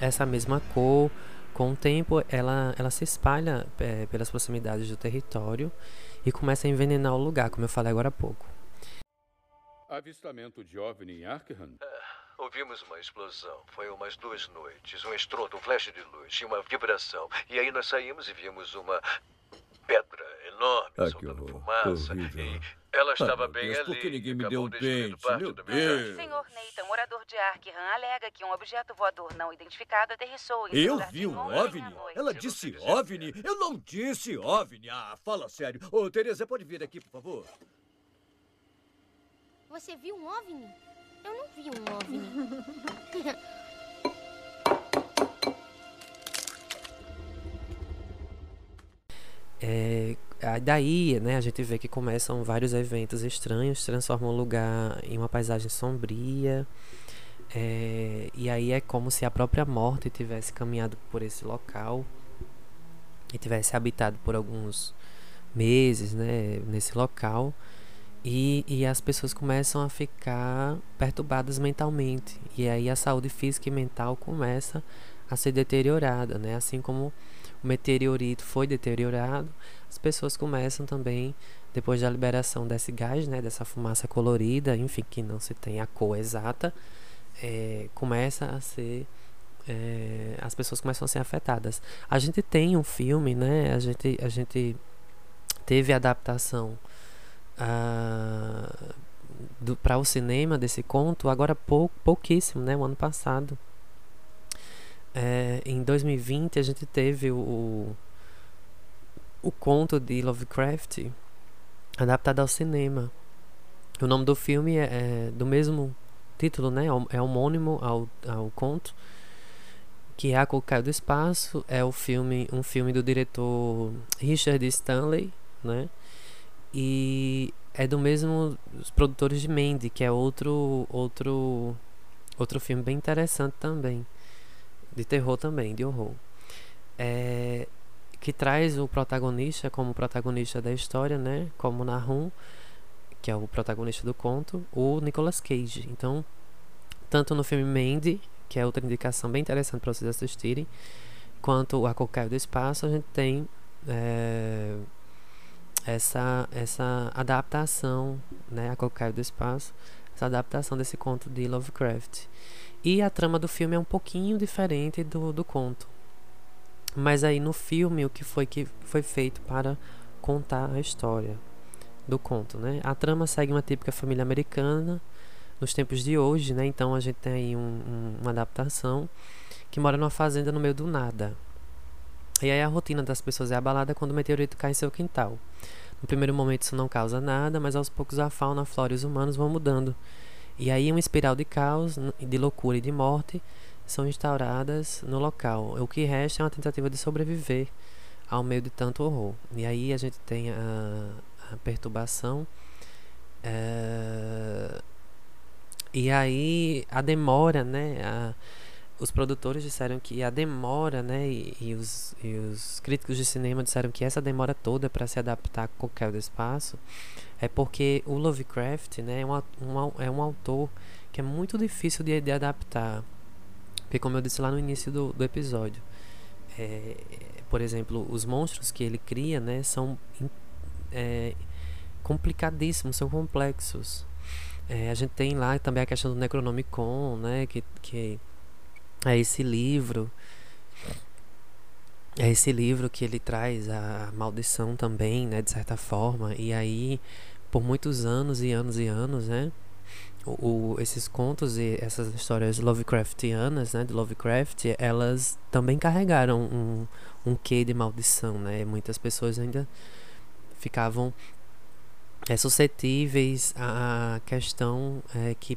Essa mesma cor, com o tempo, ela, ela se espalha eh, pelas proximidades do território e começa a envenenar o lugar, como eu falei agora há pouco. Avistamento de OVNI em Arkham? Uh, ouvimos uma explosão. Foi umas duas noites. Um estrondo, um flash de luz e uma vibração. E aí nós saímos e vimos uma pedra enorme Ah, soltando horror. fumaça. E ela estava Ah, bem Deus, ali. por que ninguém me deu um parte Meu do meu jardim. Deus. Senhor Nathan, morador de Arkham, alega que um objeto voador não identificado aterrissou em Eu vi um OVNI? Ela disse OVNI? Eu não disse OVNI. Ah, fala sério. Ô, Tereza, pode vir aqui, por favor? Você viu um OVNI? Eu não vi um OVNI. É, aí daí, né, a gente vê que começam vários eventos estranhos, transformam o lugar em uma paisagem sombria. é, e aí é como se a própria morte tivesse caminhado por esse local e tivesse habitado por alguns meses, né, nesse local. E, e as pessoas começam a ficar perturbadas mentalmente. E aí a saúde física e mental começa a ser deteriorada, né? Assim como o meteorito foi deteriorado, as pessoas começam também, depois da liberação desse gás, né, dessa fumaça colorida, enfim, que não se tem a cor exata, é, começa a ser. é, as pessoas começam a ser afetadas. A gente tem um filme, né? A gente, a gente teve a adaptação para o cinema desse conto agora pou, pouquíssimo, né? O ano passado. É, em 2020 a gente teve o, o conto de Lovecraft adaptado ao cinema. O nome do filme é, é do mesmo título, né? É homônimo ao, ao conto, que é A Cor Caiu do Espaço. É o filme, um filme do diretor Richard Stanley, né? E é do mesmo os produtores de Mandy, que é outro outro outro filme bem interessante também de terror também, de horror. É, que traz o protagonista como protagonista da história, né? Como Nahum, que é o protagonista do conto, o Nicolas Cage. Então, tanto no filme Mandy, que é outra indicação bem interessante para vocês assistirem, quanto A Cocaia do Espaço, a gente tem é, essa, essa adaptação, né? A Cocaia do Espaço, essa adaptação desse conto de Lovecraft. E a trama do filme é um pouquinho diferente do, do conto. Mas aí no filme o que foi que foi feito para contar a história do conto, né? A trama segue uma típica família americana nos tempos de hoje, né? Então a gente tem aí um, um, uma adaptação que mora numa fazenda no meio do nada. E aí a rotina das pessoas é abalada quando o meteorito cai em seu quintal. No primeiro momento isso não causa nada, mas aos poucos a fauna, a flora e os humanos vão mudando. E aí uma espiral de caos, de loucura e de morte são instauradas no local. O que resta é uma tentativa de sobreviver ao meio de tanto horror. E aí a gente tem a, a perturbação. É, e aí a demora, né? A, os produtores disseram que a demora, né, e, e, os, e os críticos de cinema disseram que essa demora toda para se adaptar a qualquer espaço é porque o Lovecraft, né, é um, um, é um autor que é muito difícil de, de adaptar. Porque, como eu disse lá no início do, do episódio, é, por exemplo, os monstros que ele cria, né, são é, complicadíssimos, são complexos. É, a gente tem lá também a questão do Necronomicon, né, que, que é esse livro. É esse livro que ele traz a maldição também, né, de certa forma. E aí, por muitos anos e anos e anos, né, o, o, esses contos e essas histórias Lovecraftianas, né, de Lovecraft, elas também carregaram um, um quê de maldição, né? Muitas pessoas ainda ficavam é, suscetíveis à questão é, que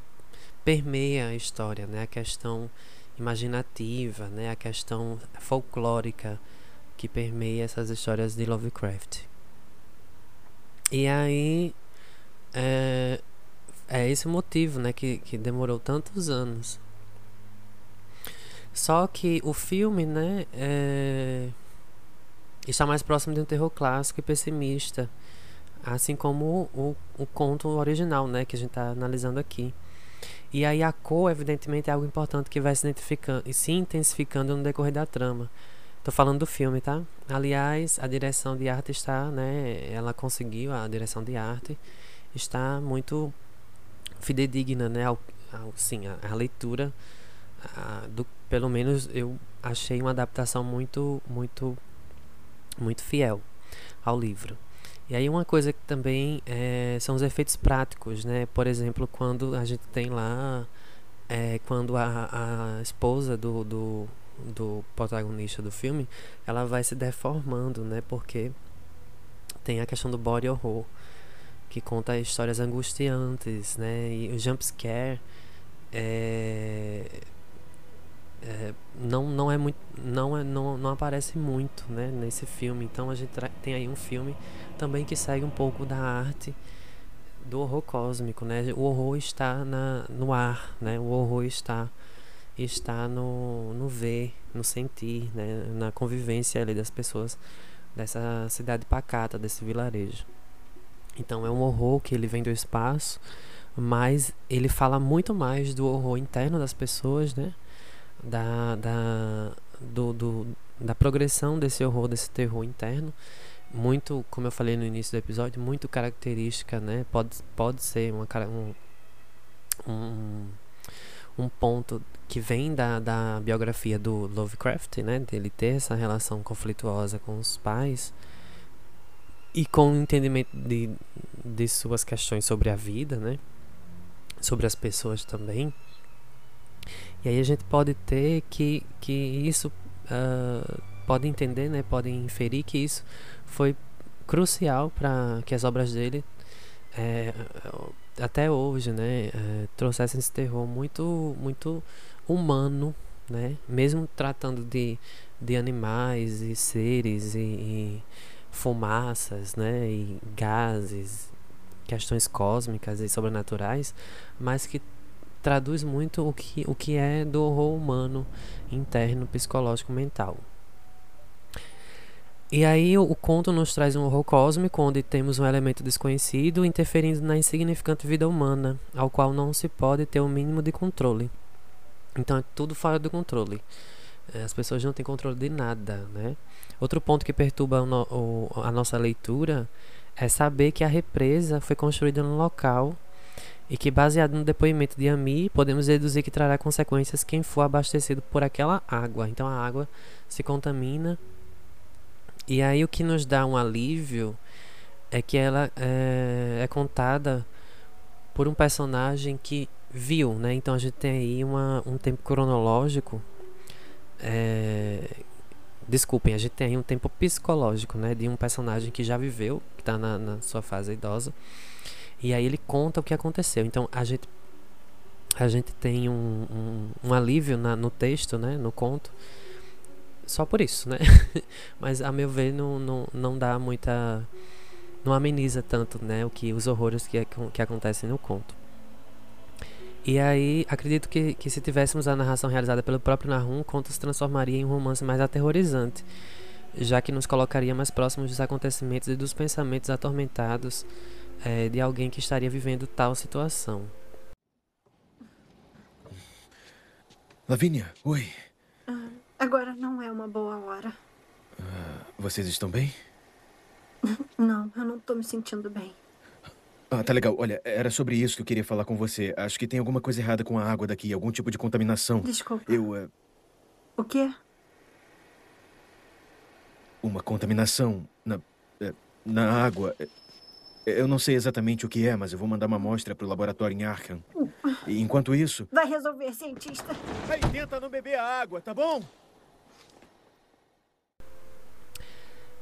permeia a história, né? A questão imaginativa, né? A questão folclórica que permeia essas histórias de Lovecraft. E aí é, é esse motivo, né? Que, que demorou tantos anos. Só que o filme, né? É, está mais próximo de um terror clássico e pessimista. Assim como o, o, o conto original, né? Que a gente está analisando aqui. E aí a cor, evidentemente, é algo importante que vai se identificando e se intensificando no decorrer da trama. Tô falando do filme, tá? Aliás, a direção de arte está, né? Ela conseguiu, a direção de arte está muito fidedigna, né? Ao, ao, sim, a, a leitura, a, do, pelo menos eu achei uma adaptação muito, muito, muito fiel ao livro. E aí uma coisa que também é, são os efeitos práticos, né? Por exemplo, quando a gente tem lá, é, quando a, a esposa do, do, do protagonista do filme, ela vai se deformando, né? Porque tem a questão do body horror, que conta histórias angustiantes, né? E o jump scare é, é, não, não é muito não é não, não aparece muito né nesse filme. Então a gente tem aí um filme também que segue um pouco da arte do horror cósmico né? O horror está na, no ar né? O horror está está no, no ver no sentir né? Na convivência ali das pessoas dessa cidade pacata desse vilarejo. Então é um horror que ele vem do espaço mas ele fala muito mais do horror interno das pessoas né da, da, do, do, da progressão desse horror, desse terror interno. Muito, como eu falei no início do episódio, muito característica, né? Pode, pode ser uma, um, um, um ponto que vem da, da biografia do Lovecraft, né? Dele ter essa relação conflituosa com os pais e com o entendimento de, de suas questões sobre a vida, né? Sobre as pessoas também. E aí a gente pode ter que, que isso, uh, pode entender, né, pode inferir que isso foi crucial para que as obras dele, é, até hoje, né, é, trouxessem esse terror muito, muito humano, né, mesmo tratando de, de animais e seres e, e fumaças, né, e gases, questões cósmicas e sobrenaturais, mas que traduz muito o que, o que é do horror humano interno, psicológico, mental. E aí o, conto nos traz um horror cósmico, onde temos um elemento desconhecido interferindo na insignificante vida humana, ao qual não se pode ter o mínimo de controle. Então é tudo fora do controle. É, as pessoas não têm controle de nada, né? Outro ponto que perturba o, o, a nossa leitura é saber que a represa foi construída no local e que, baseado no depoimento de Ami, podemos deduzir que trará consequências quem for abastecido por aquela água. Então a água se contamina. E aí o que nos dá um alívio é que ela é, é contada por um personagem que viu, né? Então a gente tem aí uma, um tempo cronológico. É, desculpem, a gente tem aí um tempo psicológico, né? De um personagem que já viveu, que está na, na sua fase idosa e aí ele conta o que aconteceu. Então a gente a gente tem um, um, um alívio na, no texto, né, no conto, só por isso, né? Mas a meu ver não, não, não dá muita. não ameniza tanto, né? O que os horrores que, que acontecem no conto. E aí, acredito que, que se tivéssemos a narração realizada pelo próprio Nahum, o conto se transformaria em um romance mais aterrorizante, já que nos colocaria mais próximos dos acontecimentos e dos pensamentos atormentados é, de alguém que estaria vivendo tal situação. Lavínia, oi. Ah, agora não é uma boa hora. Ah, vocês estão bem? Não, eu não tô me sentindo bem. Ah, tá legal. Olha, era sobre isso que eu queria falar com você. Acho que tem alguma coisa errada com a água daqui, algum tipo de contaminação. Desculpa. Eu. Uh... O quê? Uma contaminação na. Eh, na água. Eu não sei exatamente o que é, mas eu vou mandar uma amostra para o laboratório em Arkham. E enquanto isso. Vai resolver, cientista. Aí, tenta não beber a água, tá bom?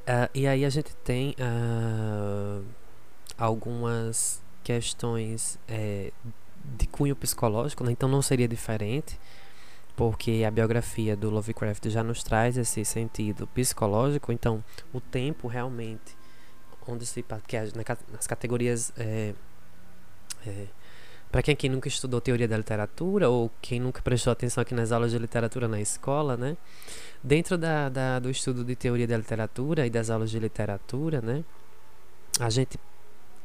Uh, e aí a gente tem uh, algumas questões é, de cunho psicológico, né? então não seria diferente, porque a biografia do Lovecraft já nos traz esse sentido psicológico, então o tempo realmente onde se que é nas categorias é, é, para quem, quem nunca estudou teoria da literatura ou quem nunca prestou atenção aqui nas aulas de literatura na escola, né? Dentro da, da, do estudo de teoria da literatura e das aulas de literatura, né? A gente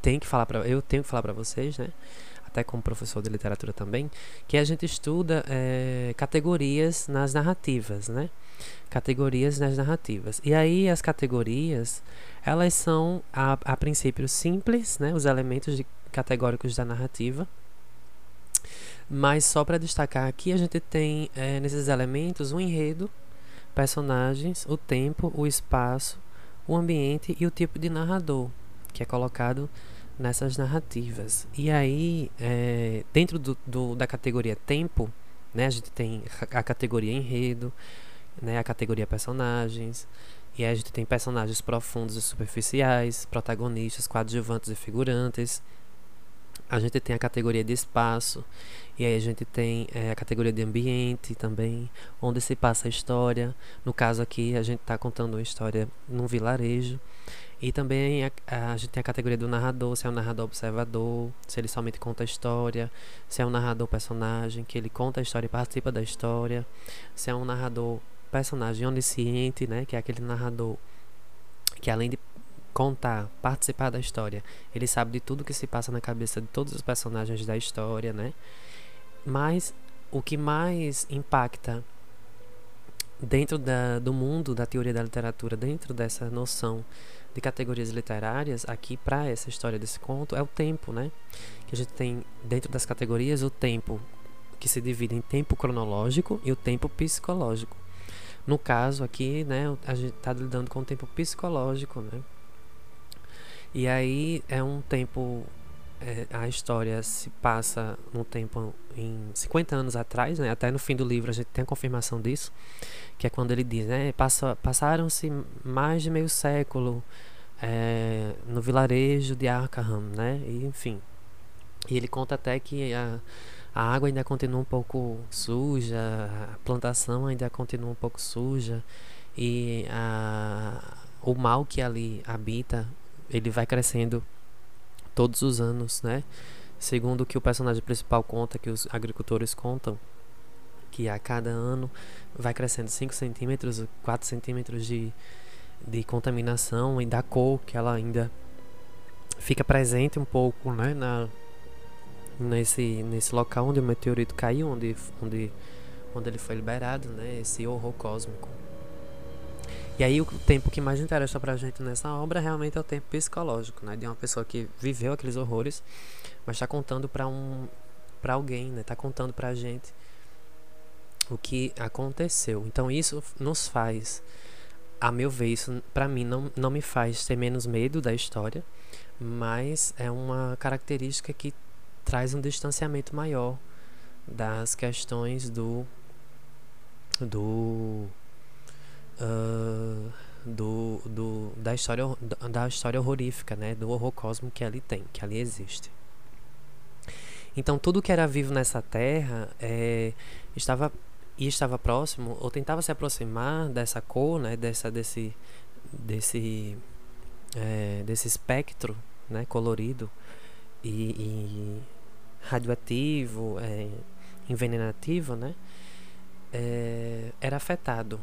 tem que falar para eu tenho que falar para vocês, né? Até como professor de literatura também, que a gente estuda é, categorias nas narrativas, né? Categorias nas narrativas. E aí as categorias elas são, a, a princípio, simples, né? os elementos de, categóricos da narrativa. Mas só para destacar aqui, a gente tem é, nesses elementos o um enredo, personagens, o tempo, o espaço, o ambiente e o tipo de narrador que é colocado nessas narrativas. E aí, é, dentro do, do, da categoria tempo, né, a gente tem a categoria enredo, né, a categoria personagens, e aí a gente tem personagens profundos e superficiais, protagonistas, coadjuvantes e figurantes. A gente tem a categoria de espaço, e aí a gente tem é, a categoria de ambiente também, onde se passa a história. No caso aqui, a gente está contando uma história num vilarejo. E também a, a, gente tem a categoria do narrador, se é um narrador observador, se ele somente conta a história, se é um narrador personagem, que ele conta a história e participa da história, se é um narrador personagem onisciente, né, que é aquele narrador que além de contar, participar da história, ele sabe de tudo que se passa na cabeça de todos os personagens da história, né? Mas o que mais impacta dentro da, do mundo da teoria da literatura, dentro dessa noção de categorias literárias, aqui para essa história desse conto, é o tempo, né? Que a gente tem dentro das categorias o tempo que se divide em tempo cronológico e o tempo psicológico. No caso aqui, né, a gente está lidando com o tempo psicológico, né? E aí é um tempo é, a história se passa num tempo em 50 anos atrás, né? Até no fim do livro a gente tem a confirmação disso, que é quando ele diz, né? Passa, Passaram-se mais de meio século é, no vilarejo de Arkham, né? E, enfim. E ele conta até que a, a água ainda continua um pouco suja, a plantação ainda continua um pouco suja e a, o mal que ali habita, ele vai crescendo todos os anos, né? Segundo o que o personagem principal conta, que os agricultores contam, que a cada ano vai crescendo 5 centímetros, 4 centímetros de, de contaminação e da cor que ela ainda fica presente um pouco, né? Na, nesse, nesse local onde o meteorito caiu, onde, onde, onde ele foi liberado, né? Esse horror cósmico. E aí o tempo que mais interessa pra gente nessa obra realmente é o tempo psicológico, né? De uma pessoa que viveu aqueles horrores, mas está contando para um para alguém, né? Tá contando pra gente o que aconteceu. Então isso nos faz, a meu ver, isso para mim não, não me faz ter menos medo da história, mas é uma característica que traz um distanciamento maior das questões do do uh, do, do da história da história horrorífica né do horror cósmico que ali tem que ali existe. Então tudo que era vivo nessa terra é, estava e estava próximo ou tentava se aproximar dessa cor, né, dessa desse desse é, desse espectro, né, colorido e, e radioativo, é, envenenativo, né, é, era afetado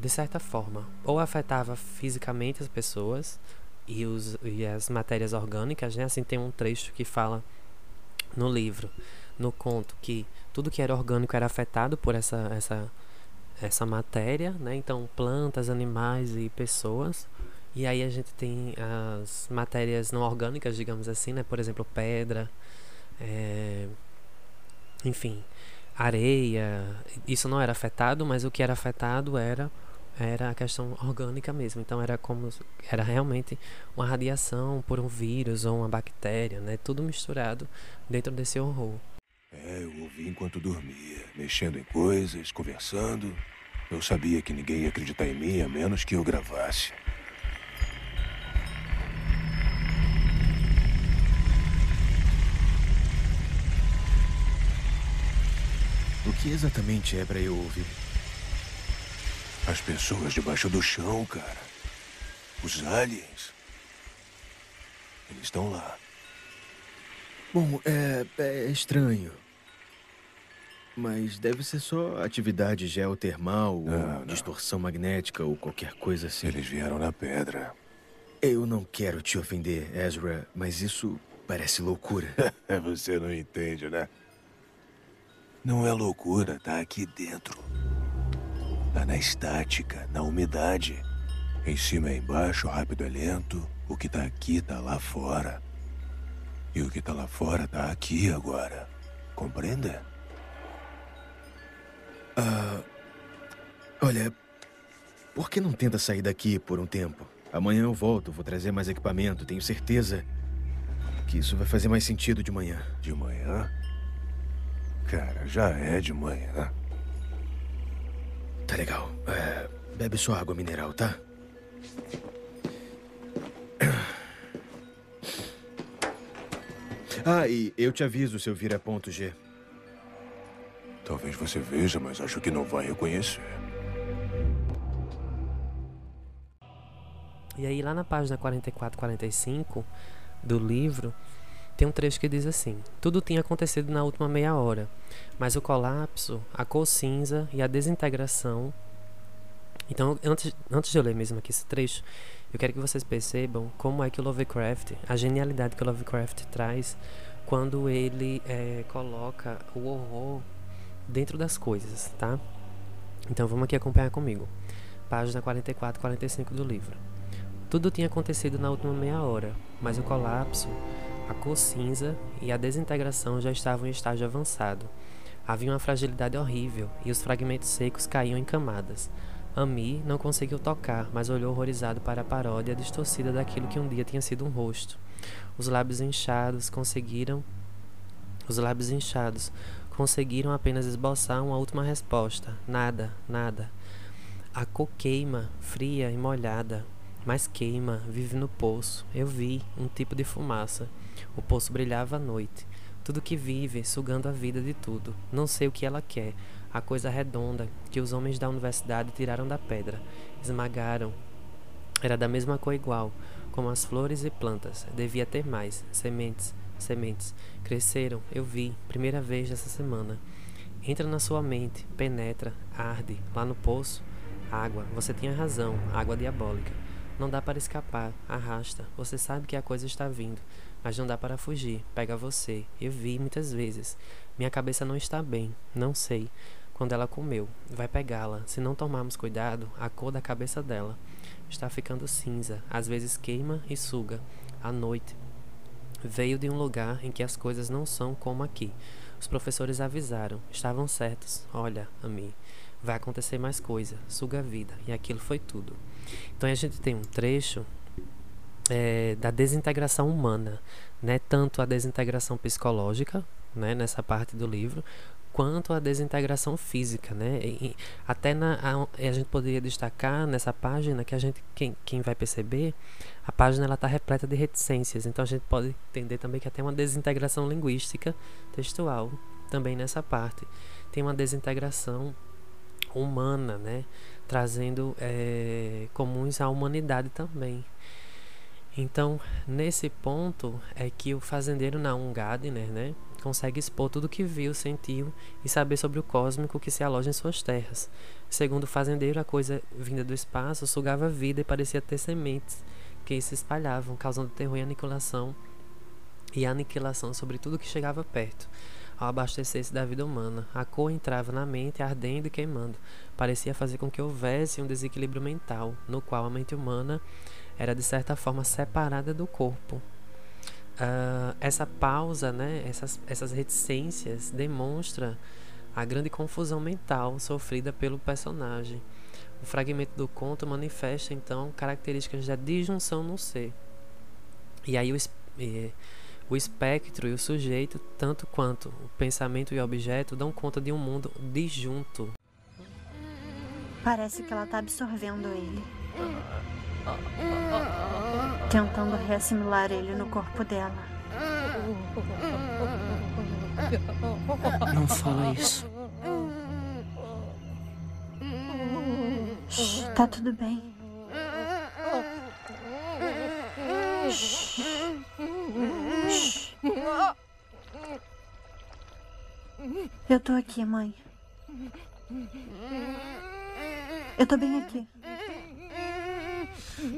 de certa forma, ou afetava fisicamente as pessoas e, os, e as matérias orgânicas, né? Assim tem um trecho que fala no livro, no conto, que tudo que era orgânico era afetado por essa, essa, essa matéria, né? Então, plantas, animais e pessoas. E aí a gente tem as matérias não orgânicas, digamos assim, né? Por exemplo, pedra, é... enfim, areia. Isso não era afetado, mas o que era afetado era era a questão orgânica mesmo. Então era como era realmente uma radiação por um vírus ou uma bactéria, né? Tudo misturado dentro desse horror. É, eu ouvi enquanto dormia, mexendo em coisas, conversando. Eu sabia que ninguém ia acreditar em mim a menos que eu gravasse. O que exatamente é para eu ouvir? As pessoas debaixo do chão, cara. Os aliens. Eles estão lá. Bom, é, é estranho. Mas deve ser só atividade geotermal, não, ou distorção não. magnética ou qualquer coisa assim. Eles vieram na pedra. Eu não quero te ofender, Ezra, mas isso parece loucura. Você não entende, né? Não é loucura, tá aqui dentro. Tá na estática, na umidade. Em cima e embaixo, rápido é lento. O que tá aqui tá lá fora. E o que tá lá fora tá aqui agora. Compreende? Ah. Olha. Por que não tenta sair daqui por um tempo? Amanhã eu volto, vou trazer mais equipamento. Tenho certeza que isso vai fazer mais sentido de manhã. De manhã? Cara, já é de manhã. Tá legal. É, bebe sua água mineral, tá? Ah, e eu te aviso se eu vir a ponto G. Talvez você veja, mas acho que não vai reconhecer. E aí, lá na página 44, 45 do livro, tem um trecho que diz assim: Tudo tinha acontecido na última meia hora, mas o colapso, a cor cinza e a desintegração. Então, antes, antes de eu ler mesmo aqui esse trecho, eu quero que vocês percebam como é que o Lovecraft, a genialidade que o Lovecraft traz quando ele é, coloca o horror dentro das coisas, tá? Então vamos aqui acompanhar comigo. Página 44 45 do livro. Tudo tinha acontecido na última meia hora, mas o colapso, a cor cinza e a desintegração já estavam em estágio avançado. Havia uma fragilidade horrível e os fragmentos secos caíam em camadas. Ami não conseguiu tocar, mas olhou horrorizado para a paródia distorcida daquilo que um dia tinha sido um rosto. Os lábios inchados conseguiram. Os lábios inchados conseguiram apenas esboçar uma última resposta. Nada, nada. A cor queima, fria e molhada, mas queima, vive no poço. Eu vi um tipo de fumaça. O poço brilhava à noite. Tudo que vive, sugando a vida de tudo. Não sei o que ela quer. A coisa redonda que os homens da universidade tiraram da pedra, esmagaram. Era da mesma cor igual, como as flores e plantas. Devia ter mais. Sementes, sementes. Cresceram, eu vi, primeira vez essa semana. Entra na sua mente, penetra, arde. Lá no poço, água. Você tinha razão, água diabólica. Não dá para escapar, arrasta. Você sabe que a coisa está vindo. Mas não dá para fugir. Pega você. Eu vi muitas vezes. Minha cabeça não está bem. Não sei. Quando ela comeu. Vai pegá-la. Se não tomarmos cuidado, a cor da cabeça dela está ficando cinza. Às vezes queima e suga. À noite. Veio de um lugar em que as coisas não são como aqui. Os professores avisaram. Estavam certos. Olha, Ami. Vai acontecer mais coisa. Suga a vida. E aquilo foi tudo. Então a gente tem um trecho é, da desintegração humana, né? Tanto a desintegração psicológica, né? Nessa parte do livro, quanto a desintegração física, né? E, até na, a, a, gente poderia destacar nessa página que a gente, quem, quem vai perceber, a página ela está repleta de reticências, então a gente pode entender também que até uma desintegração linguística textual também nessa parte. Tem uma desintegração humana, né? Trazendo é, comuns à humanidade também. Então, nesse ponto é que o fazendeiro Naum Gardner, né, consegue expor tudo o que viu, sentiu e saber sobre o cósmico que se aloja em suas terras. Segundo o fazendeiro, a coisa vinda do espaço sugava vida e parecia ter sementes que se espalhavam, causando terror e aniquilação e aniquilação sobre tudo que chegava perto. Ao abastecer-se da vida humana, a cor entrava na mente ardendo e queimando. Parecia fazer com que houvesse um desequilíbrio mental, no qual a mente humana era de certa forma separada do corpo. Uh, essa pausa, né, essas, essas reticências demonstra a grande confusão mental sofrida pelo personagem. O fragmento do conto manifesta então características da disjunção no ser. E aí o, o espectro e o sujeito, tanto quanto o pensamento e o objeto, dão conta de um mundo disjunto. Parece que ela está absorvendo ele tentando reassimilar ele no corpo dela. Não fala isso. Shhh, tá tudo bem. Shhh. Shhh. Eu tô aqui, mãe. Eu tô bem aqui.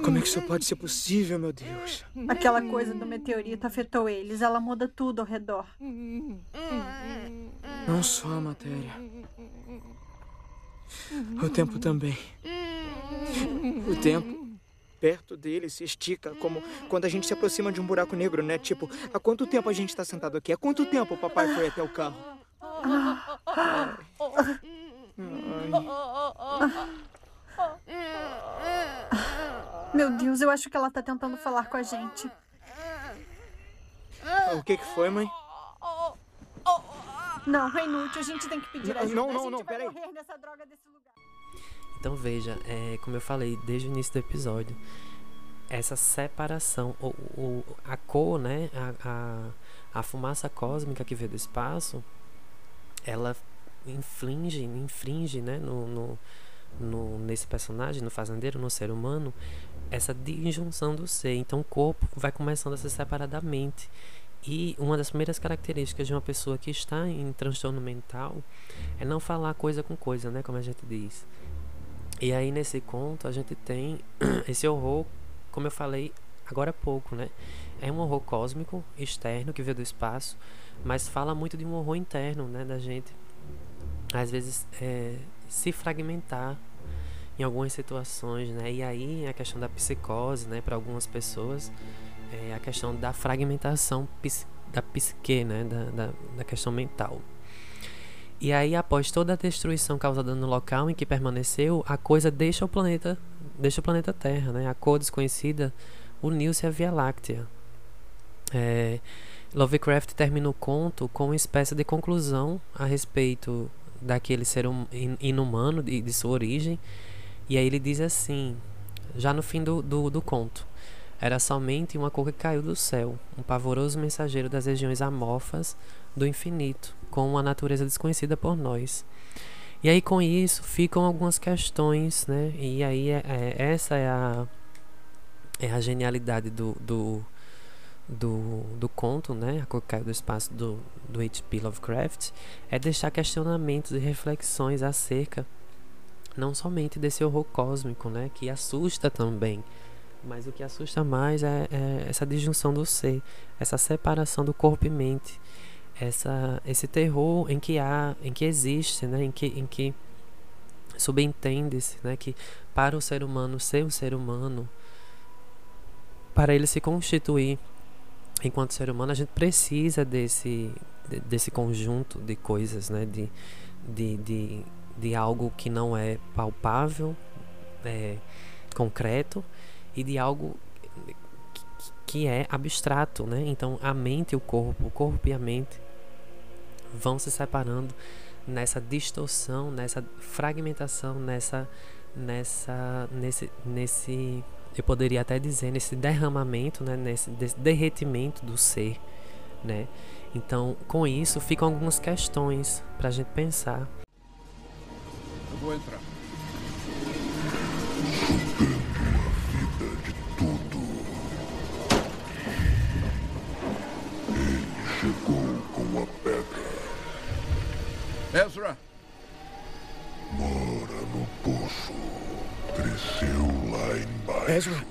Como é que isso pode ser possível, meu Deus? Aquela coisa do meteorito afetou eles. Ela muda tudo ao redor. Não só a matéria. O tempo também. O tempo perto dele se estica, como quando a gente se aproxima de um buraco negro, né? Tipo, há quanto tempo a gente está sentado aqui? Há quanto tempo o papai foi até o carro? Ah. Ai. Ai. Meu Deus, eu acho que ela tá tentando falar com a gente. O que que foi, mãe? Não, é inútil. A gente tem que pedir ajuda. Não, não, não, peraí. Então veja, é, como eu falei desde o início do episódio, essa separação, o, o, a cor, né, a, a, a fumaça cósmica que veio do espaço, ela inflige, infringe, né, no, no, no, nesse personagem, no fazendeiro, no ser humano, essa disjunção do ser. Então o corpo vai começando a se separar da mente. E uma das primeiras características de uma pessoa que está em transtorno mental é não falar coisa com coisa, né, como a gente diz. E aí nesse conto a gente tem esse horror, como eu falei agora há pouco, né? É um horror cósmico, externo, que veio do espaço, mas fala muito de um horror interno, né, da gente às vezes é, se fragmentar em algumas situações, né? E aí a questão da psicose, né? Para algumas pessoas, é a questão da fragmentação da psique, né? Da, da, da questão mental. E aí, após toda a destruição causada no local em que permaneceu, a coisa deixa o planeta, deixa o planeta Terra, né? A cor desconhecida uniu-se à Via Láctea. É, Lovecraft termina o conto com uma espécie de conclusão a respeito daquele ser hum, inumano de, de sua origem. E aí ele diz assim, já no fim do, do, do conto: Era somente uma cor que caiu do céu, um pavoroso mensageiro das regiões amorfas do infinito, com uma natureza desconhecida por nós. E aí com isso ficam algumas questões, né? E aí é, é, essa é a, é a genialidade do, do, do, do conto, né, A Cor que Caiu do Espaço do, do H.P. Lovecraft, é deixar questionamentos e reflexões acerca não somente desse horror cósmico, né, que assusta também, mas o que assusta mais é, é essa disjunção do ser, essa separação do corpo e mente, essa, esse terror em que há, em que existe, né, em que, em que subentende-se, né, que para o ser humano ser um ser humano, para ele se constituir enquanto ser humano, a gente precisa desse, desse conjunto de coisas, né? De, de, de, de algo que não é palpável, é, concreto, e de algo que é abstrato, né? Então, a mente e o corpo, o corpo e a mente vão se separando nessa distorção, nessa fragmentação, nessa nessa nesse nesse eu poderia até dizer nesse derramamento, né, nesse derretimento do ser, né? Então, com isso ficam algumas questões para a gente pensar. Eu vou entrar. chegou com a pedra. Ezra! Mora no poço. Cresceu lá embaixo. Ezra?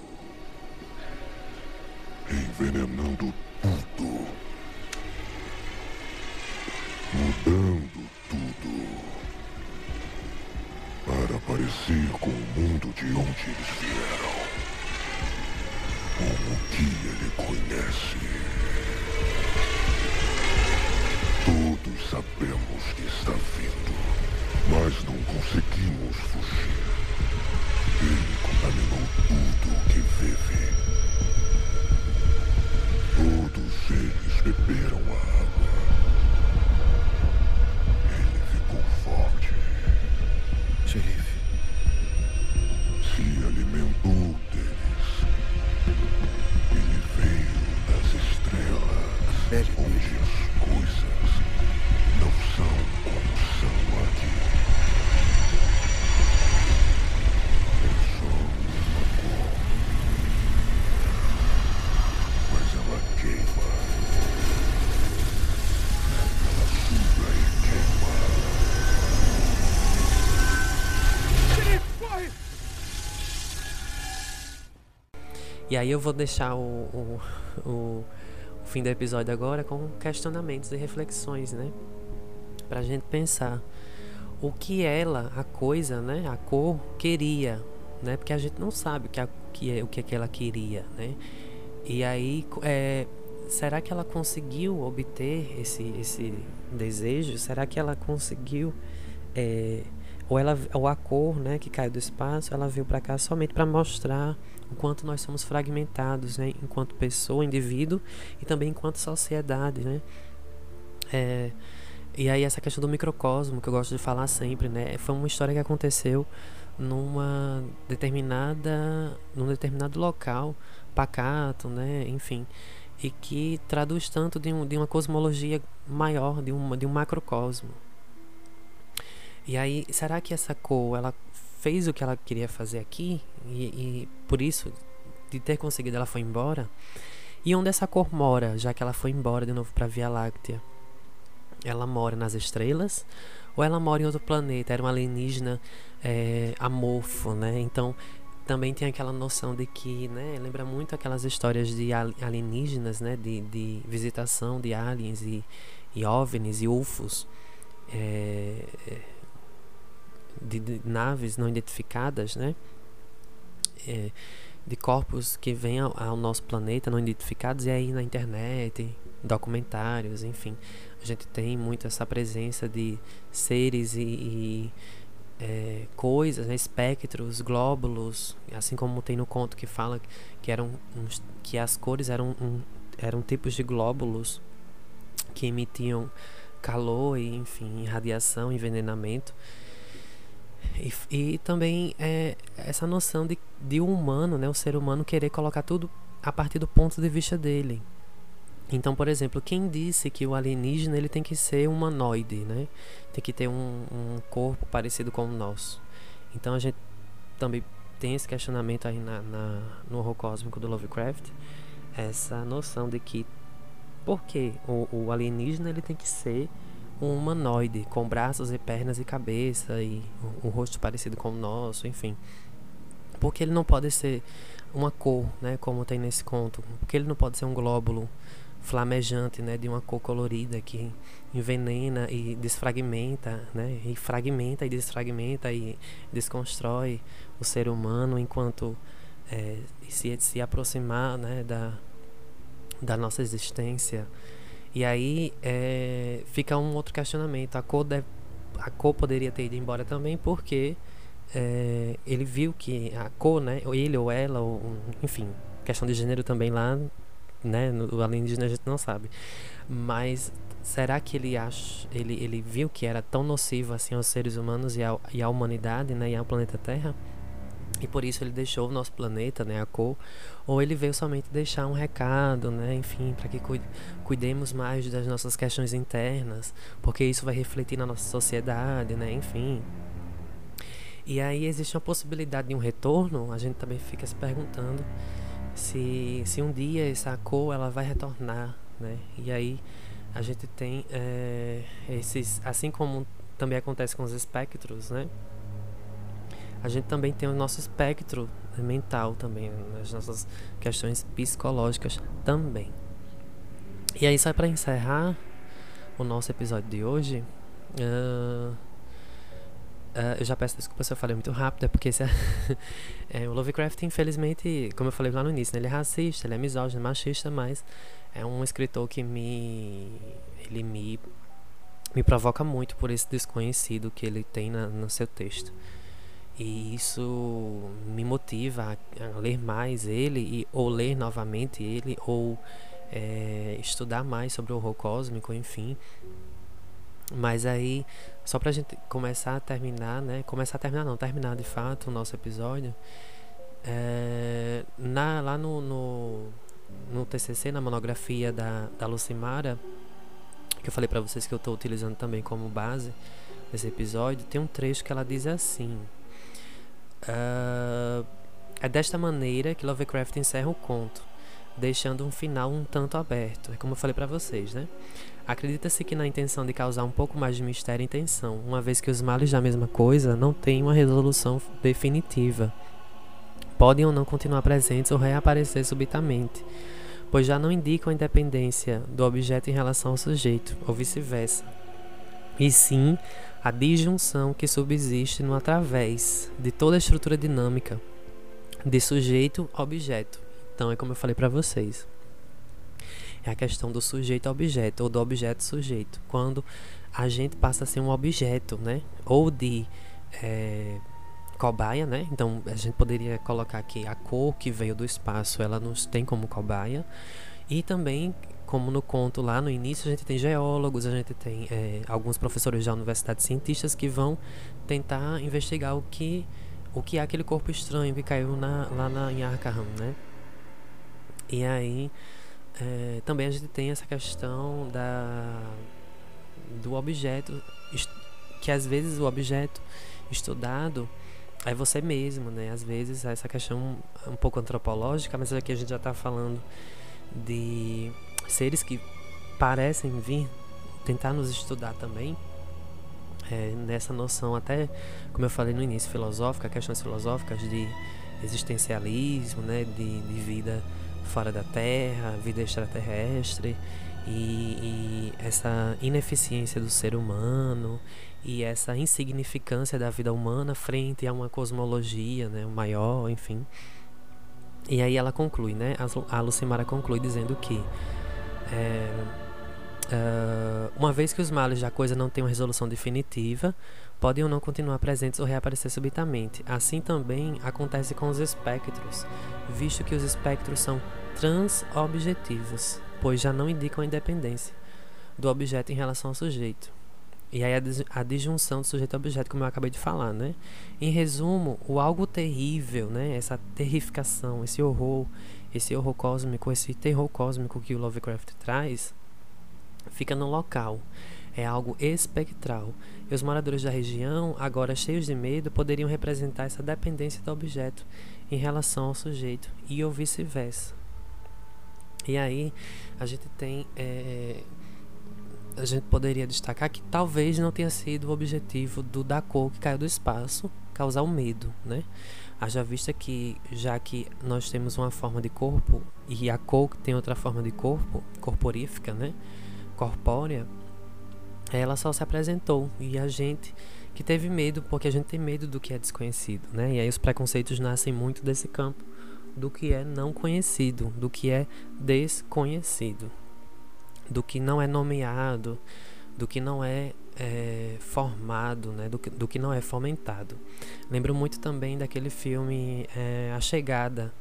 Envenenando tudo. Mudando parecer com o mundo de onde eles vieram. Com o que ele conhece. Todos sabemos que está vindo, mas não conseguimos fugir. Ele contaminou tudo que vive. Todos eles beberam a água. Ele ficou forte. Xerife. Se E aí eu vou deixar o, o, o, o fim do episódio agora com questionamentos e reflexões, né? Pra gente pensar o que ela, a coisa, né? A cor queria, né? Porque a gente não sabe o que, a, que é, o que, é que ela queria, né? E aí, é, será que ela conseguiu obter esse, esse desejo? Será que ela conseguiu é, ou ela ou a cor, né, que caiu do espaço, ela veio para cá somente para mostrar o quanto nós somos fragmentados, né, enquanto pessoa, indivíduo e também enquanto sociedade, né? É, e aí essa questão do microcosmo que eu gosto de falar sempre, né, foi uma história que aconteceu numa determinada num determinado local pacato, né, enfim, e que traduz tanto de, um, de uma cosmologia maior, de um, de um macrocosmo. E aí, será que essa cor, ela fez o que ela queria fazer aqui? E, e por isso, de ter conseguido, ela foi embora? E onde essa cor mora, já que ela foi embora de novo para Via Láctea? Ela mora nas estrelas? Ou ela mora em outro planeta? Era um alienígena é, amorfo, né? Então, também tem aquela noção de que, né? Lembra muito aquelas histórias de alienígenas, né? De, de visitação de aliens e, e OVNIs e UFOs. É, de, de, naves não identificadas, né? É, de corpos que vêm ao, ao, nosso planeta não identificados e aí na internet, documentários, enfim, a gente tem muito essa presença de seres e, e é, coisas, né? espectros, glóbulos, assim como tem no conto que fala que eram uns, que as cores eram um, eram tipos de glóbulos que emitiam calor e enfim radiação, envenenamento. E, e também é, essa noção de, de um humano, né, o ser humano querer colocar tudo a partir do ponto de vista dele. Então, por exemplo, quem disse que o alienígena ele tem que ser humanoide, né? Tem que ter um, um corpo parecido com o nosso. Então a gente também tem esse questionamento aí na, na, no horror cósmico do Lovecraft, essa noção de que por que o, o alienígena ele tem que ser um humanoide com braços e pernas e cabeça e um, rosto parecido com o nosso, enfim. Porque ele não pode ser uma cor, né, como tem nesse conto. Porque ele não pode ser um glóbulo flamejante, né, de uma cor colorida que envenena e desfragmenta, né, e fragmenta e desfragmenta e desconstrói o ser humano enquanto é, se se aproximar, né, da da nossa existência e aí é, fica um outro questionamento. A cor, deve, a cor poderia ter ido embora também porque é, ele viu que a cor, né, ele ou ela, ou, enfim, questão de gênero também lá né? O alienígena a gente não sabe. Mas será que ele acha, ele, ele viu que era tão nocivo assim aos seres humanos e, ao, e à humanidade, né? E ao planeta Terra? E por isso ele deixou o nosso planeta, né, a cor, ou ele veio somente deixar um recado, né, enfim, para que cuidemos mais das nossas questões internas, porque isso vai refletir na nossa sociedade, né, enfim. E aí existe uma possibilidade de um retorno, a gente também fica se perguntando se, se um dia essa cor ela vai retornar, né? E aí a gente tem é, esses, assim como também acontece com os espectros, né? A gente também tem o nosso espectro mental também, as nossas questões psicológicas também. E aí só para encerrar o nosso episódio de hoje, uh, Uh, eu já peço desculpa se eu falei muito rápido, é porque esse é, é, o Lovecraft, infelizmente, como eu falei lá no início, né, ele é racista, ele é misógino, machista, mas é um escritor que me. ele me, me provoca muito por esse desconhecido que ele tem na, no seu texto. E isso me motiva a, ler mais ele, e, ou ler novamente ele, ou é, estudar mais sobre o horror cósmico, enfim. Mas aí, só pra gente começar a terminar, né? Começar a terminar, não, terminar de fato o nosso episódio. É, na, lá no, no, no, TCC, na monografia da, da Lucimara, que eu falei para vocês que eu estou utilizando também como base nesse episódio, tem um trecho que ela diz assim: uh, É desta maneira que Lovecraft encerra o conto, deixando um final um tanto aberto. É como eu falei para vocês, né? Acredita-se que na intenção de causar um pouco mais de mistério e tensão, uma vez que os males da mesma coisa não têm uma resolução definitiva. Podem ou não continuar presentes ou reaparecer subitamente, pois já não indicam a independência do objeto em relação ao sujeito, ou vice-versa. E sim a disjunção que subsiste no através de toda a estrutura dinâmica de sujeito-objeto. Então é como eu falei para vocês é a questão do sujeito objeto ou do objeto sujeito. Quando a gente passa a ser um objeto, né? Ou de é, cobaia, né? Então a gente poderia colocar aqui a cor que veio do espaço, ela nos tem como cobaia. E também, como no conto lá no início, a gente tem geólogos, a gente tem é, alguns professores da universidade, cientistas que vão tentar investigar o que o que é aquele corpo estranho que caiu na, lá na, em Arkham, né? E aí é, também a gente tem essa questão da do objeto que às vezes o objeto estudado é você mesmo, né? Às vezes essa questão um pouco antropológica, mas aqui a gente já está falando de seres que parecem vir tentar nos estudar também. É, nessa noção até, como eu falei no início, filosófica, questões filosóficas de existencialismo, né? De, de vida fora da Terra, vida extraterrestre e, e, essa ineficiência do ser humano e essa insignificância da vida humana frente a uma cosmologia, né, maior, enfim. E aí ela conclui, né? A Lucimara conclui dizendo que é, uh, uma vez que os males da coisa não têm uma resolução definitiva, podem ou não continuar presentes ou reaparecer subitamente. Assim também acontece com os espectros, visto que os espectros são transobjetivos, pois já não indicam a independência do objeto em relação ao sujeito. E aí a, disjunção do sujeito objeto, como eu acabei de falar, né? Em resumo, o algo terrível, né? Essa terrificação, esse horror, esse horror cósmico, esse terror cósmico que o Lovecraft traz, fica no local é algo espectral, e os moradores da região, agora cheios de medo, poderiam representar essa dependência do objeto em relação ao sujeito, e ou vice-versa. E aí a gente tem. É, a gente poderia destacar que talvez não tenha sido o objetivo do da cor que caiu do espaço causar o medo, né? Haja vista que, já que nós temos uma forma de corpo e a cor tem outra forma de corpo, corporífica, né? Corpórea, ela só se apresentou e a gente que teve medo, porque a gente tem medo do que é desconhecido, né? E aí os preconceitos nascem muito desse campo do que é não conhecido, do que é desconhecido, do que não é nomeado, do que não é, é formado, né? Do que, do que não é fomentado. Lembro muito também daquele filme é, A Chegada,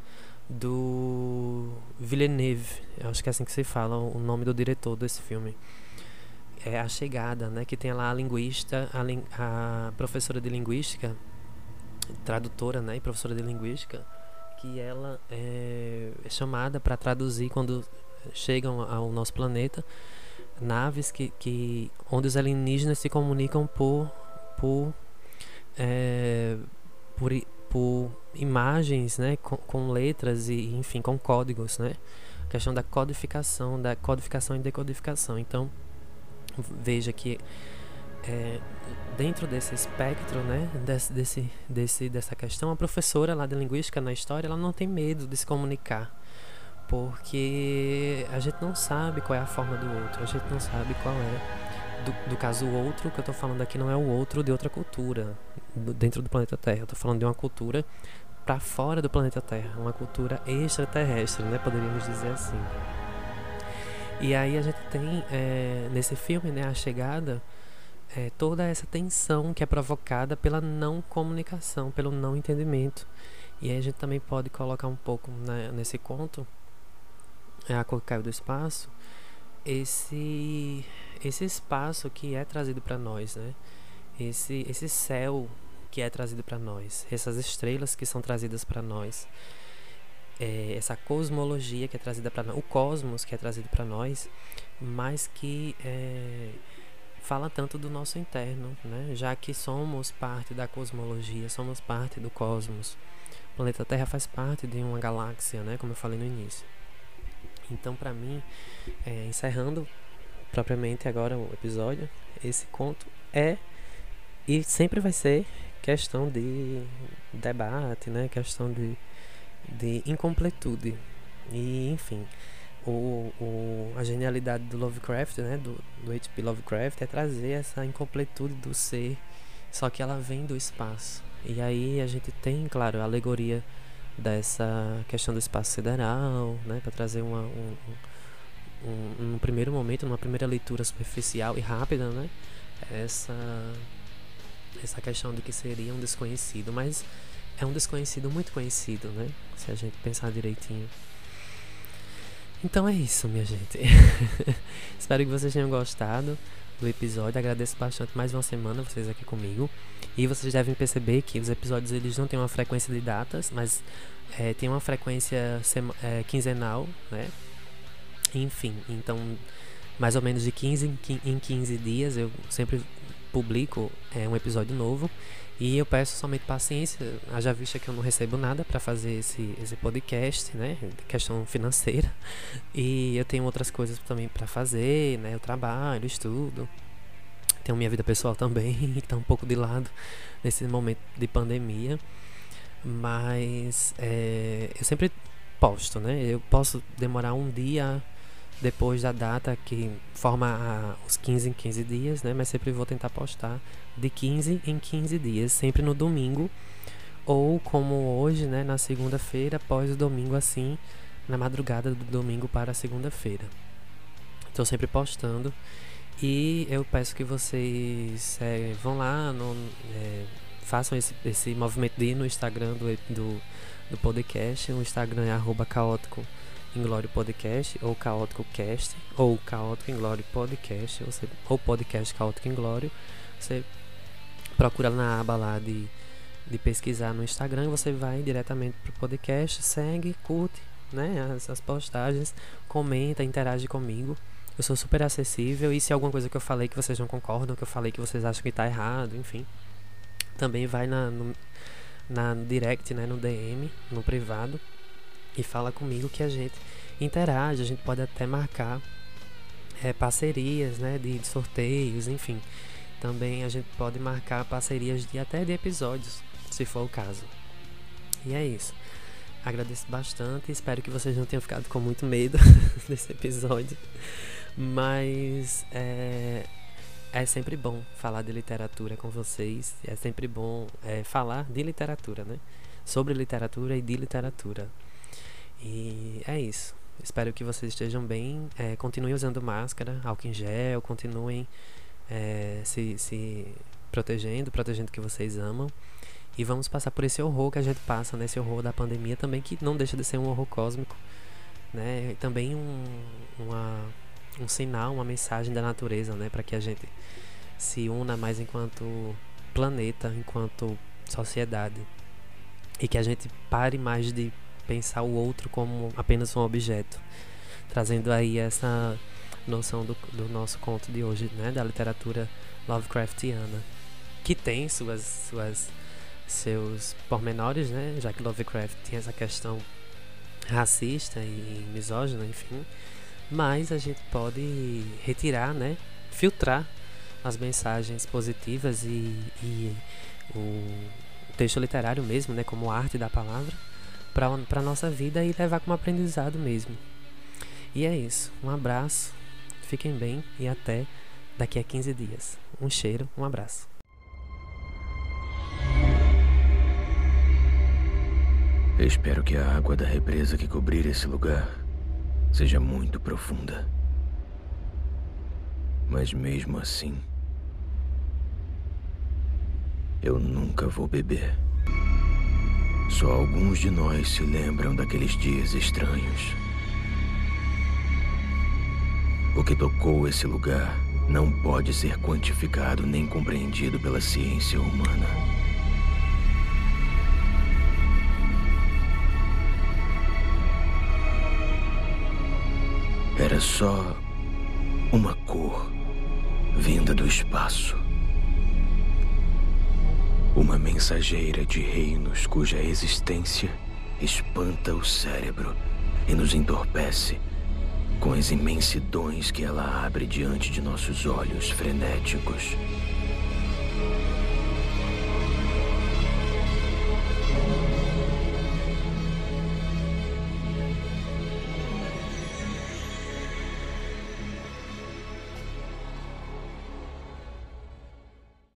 do Villeneuve, eu acho que é assim que se fala o nome do diretor desse filme. É A Chegada, né? Que tem lá a linguista, a, a professora de linguística, tradutora, né? E professora de linguística, que ela é, é chamada para traduzir quando chegam ao nosso planeta naves que, que onde os alienígenas se comunicam por por é, por, por imagens, né, com, com, letras e enfim com códigos, né, a questão da codificação, da codificação e decodificação. Então veja que é, dentro desse espectro, né, desse, desse, desse, dessa questão, a professora lá de linguística na história, ela não tem medo de se comunicar porque a gente não sabe qual é a forma do outro, a gente não sabe qual é. Do, do caso o outro, que eu estou falando aqui não é o outro de outra cultura dentro do planeta Terra. Eu estou falando de uma cultura para fora do planeta Terra, uma cultura extraterrestre, né? Poderíamos dizer assim. E aí a gente tem é, nesse filme, né, a chegada, é, toda essa tensão que é provocada pela não comunicação, pelo não entendimento. E aí a gente também pode colocar um pouco né, nesse conto a que caiu do espaço, esse esse espaço que é trazido para nós, né? Esse esse céu que é trazido para nós, essas estrelas que são trazidas para nós, é, essa cosmologia que é trazida para nós, o cosmos que é trazido para nós, mas que é, fala tanto do nosso interno, né? Já que somos parte da cosmologia, somos parte do cosmos. O planeta Terra faz parte de uma galáxia, né? Como eu falei no início. Então, para mim, é, encerrando propriamente agora o episódio, esse conto é e sempre vai ser questão de debate, né? Questão de, de incompletude. E, enfim, o, o, a genialidade do Lovecraft, né? Do, do H.P. Lovecraft é trazer essa incompletude do ser, só que ela vem do espaço. E aí a gente tem, claro, a alegoria dessa questão do espaço sideral, né, para trazer uma, um, um, um, primeiro momento, numa primeira leitura superficial e rápida, né, essa essa questão de que seria um desconhecido, mas é um desconhecido muito conhecido, né, se a gente pensar direitinho. Então é isso, minha gente. Espero que vocês tenham gostado do episódio. Agradeço bastante mais uma semana vocês aqui comigo. E vocês devem perceber que os episódios eles não têm uma frequência de datas, mas é, tem uma frequência é, quinzenal, né? Enfim, então mais ou menos de 15 em 15 dias eu sempre publico é, um episódio novo. E eu peço somente paciência, haja vista que eu não recebo nada para fazer esse, esse podcast, né? Questão financeira. E eu tenho outras coisas também para fazer, né? Eu trabalho, estudo. Tenho minha vida pessoal também, que está um pouco de lado nesse momento de pandemia. Mas é, eu sempre posto, né? Eu posso demorar um dia depois da data que forma os 15 em 15 dias, né? Mas sempre vou tentar postar de 15 em 15 dias, sempre no domingo ou como hoje, né, na segunda-feira, após o domingo assim, na madrugada do domingo para a segunda-feira. Estou sempre postando e eu peço que vocês é, vão lá, no, é, façam esse, esse movimento de ir no Instagram do, do, do podcast. O Instagram é arroba caótico Inglório Podcast, ou Caótico Cast, ou Caótico Inglório Podcast, ou, ou Podcast Caótico Inglório. Você procura na aba lá de, de pesquisar no Instagram, você vai diretamente pro podcast, segue, curte né, as, as postagens, comenta, interage comigo. Eu sou super acessível e se alguma coisa que eu falei que vocês não concordam, que eu falei que vocês acham que está errado, enfim, também vai na, no, na direct, né, no DM, no privado e fala comigo que a gente interage, a gente pode até marcar é, parcerias, né, de, de, sorteios, enfim. Também a gente pode marcar parcerias de até de episódios, se for o caso. E é isso. Agradeço bastante, espero que vocês não tenham ficado com muito medo desse episódio. Mas é, é sempre bom falar de literatura com vocês. É sempre bom é, falar de literatura, né? Sobre literatura e de literatura. E é isso. Espero que vocês estejam bem. É, continuem usando máscara, álcool em gel, continuem é, se, se protegendo, protegendo que vocês amam. E vamos passar por esse horror que a gente passa, nesse né? horror da pandemia também, que não deixa de ser um horror cósmico, né? E também um, uma, um sinal, uma mensagem da natureza, né? Para que a gente se una mais enquanto planeta, enquanto sociedade. E que a gente pare mais de pensar o outro como apenas um objeto. Trazendo aí essa noção do, do nosso conto de hoje, né? Da literatura Lovecraftiana. Que tem suas, suas seus pormenores, né? Já que Lovecraft tem essa questão racista e misógina, enfim. Mas a gente pode retirar, né? Filtrar as mensagens positivas e, e o texto literário mesmo, né? Como arte da palavra, para a nossa vida e levar como aprendizado mesmo. E é isso. Um abraço, fiquem bem e até daqui a 15 dias. Um cheiro, um abraço. Espero que a água da represa que cobrir esse lugar seja muito profunda. Mas mesmo assim, eu nunca vou beber. Só alguns de nós se lembram daqueles dias estranhos. O que tocou esse lugar não pode ser quantificado nem compreendido pela ciência humana. Era só uma cor vinda do espaço. Uma mensageira de reinos cuja existência espanta o cérebro e nos entorpece com as imensidões que ela abre diante de nossos olhos frenéticos.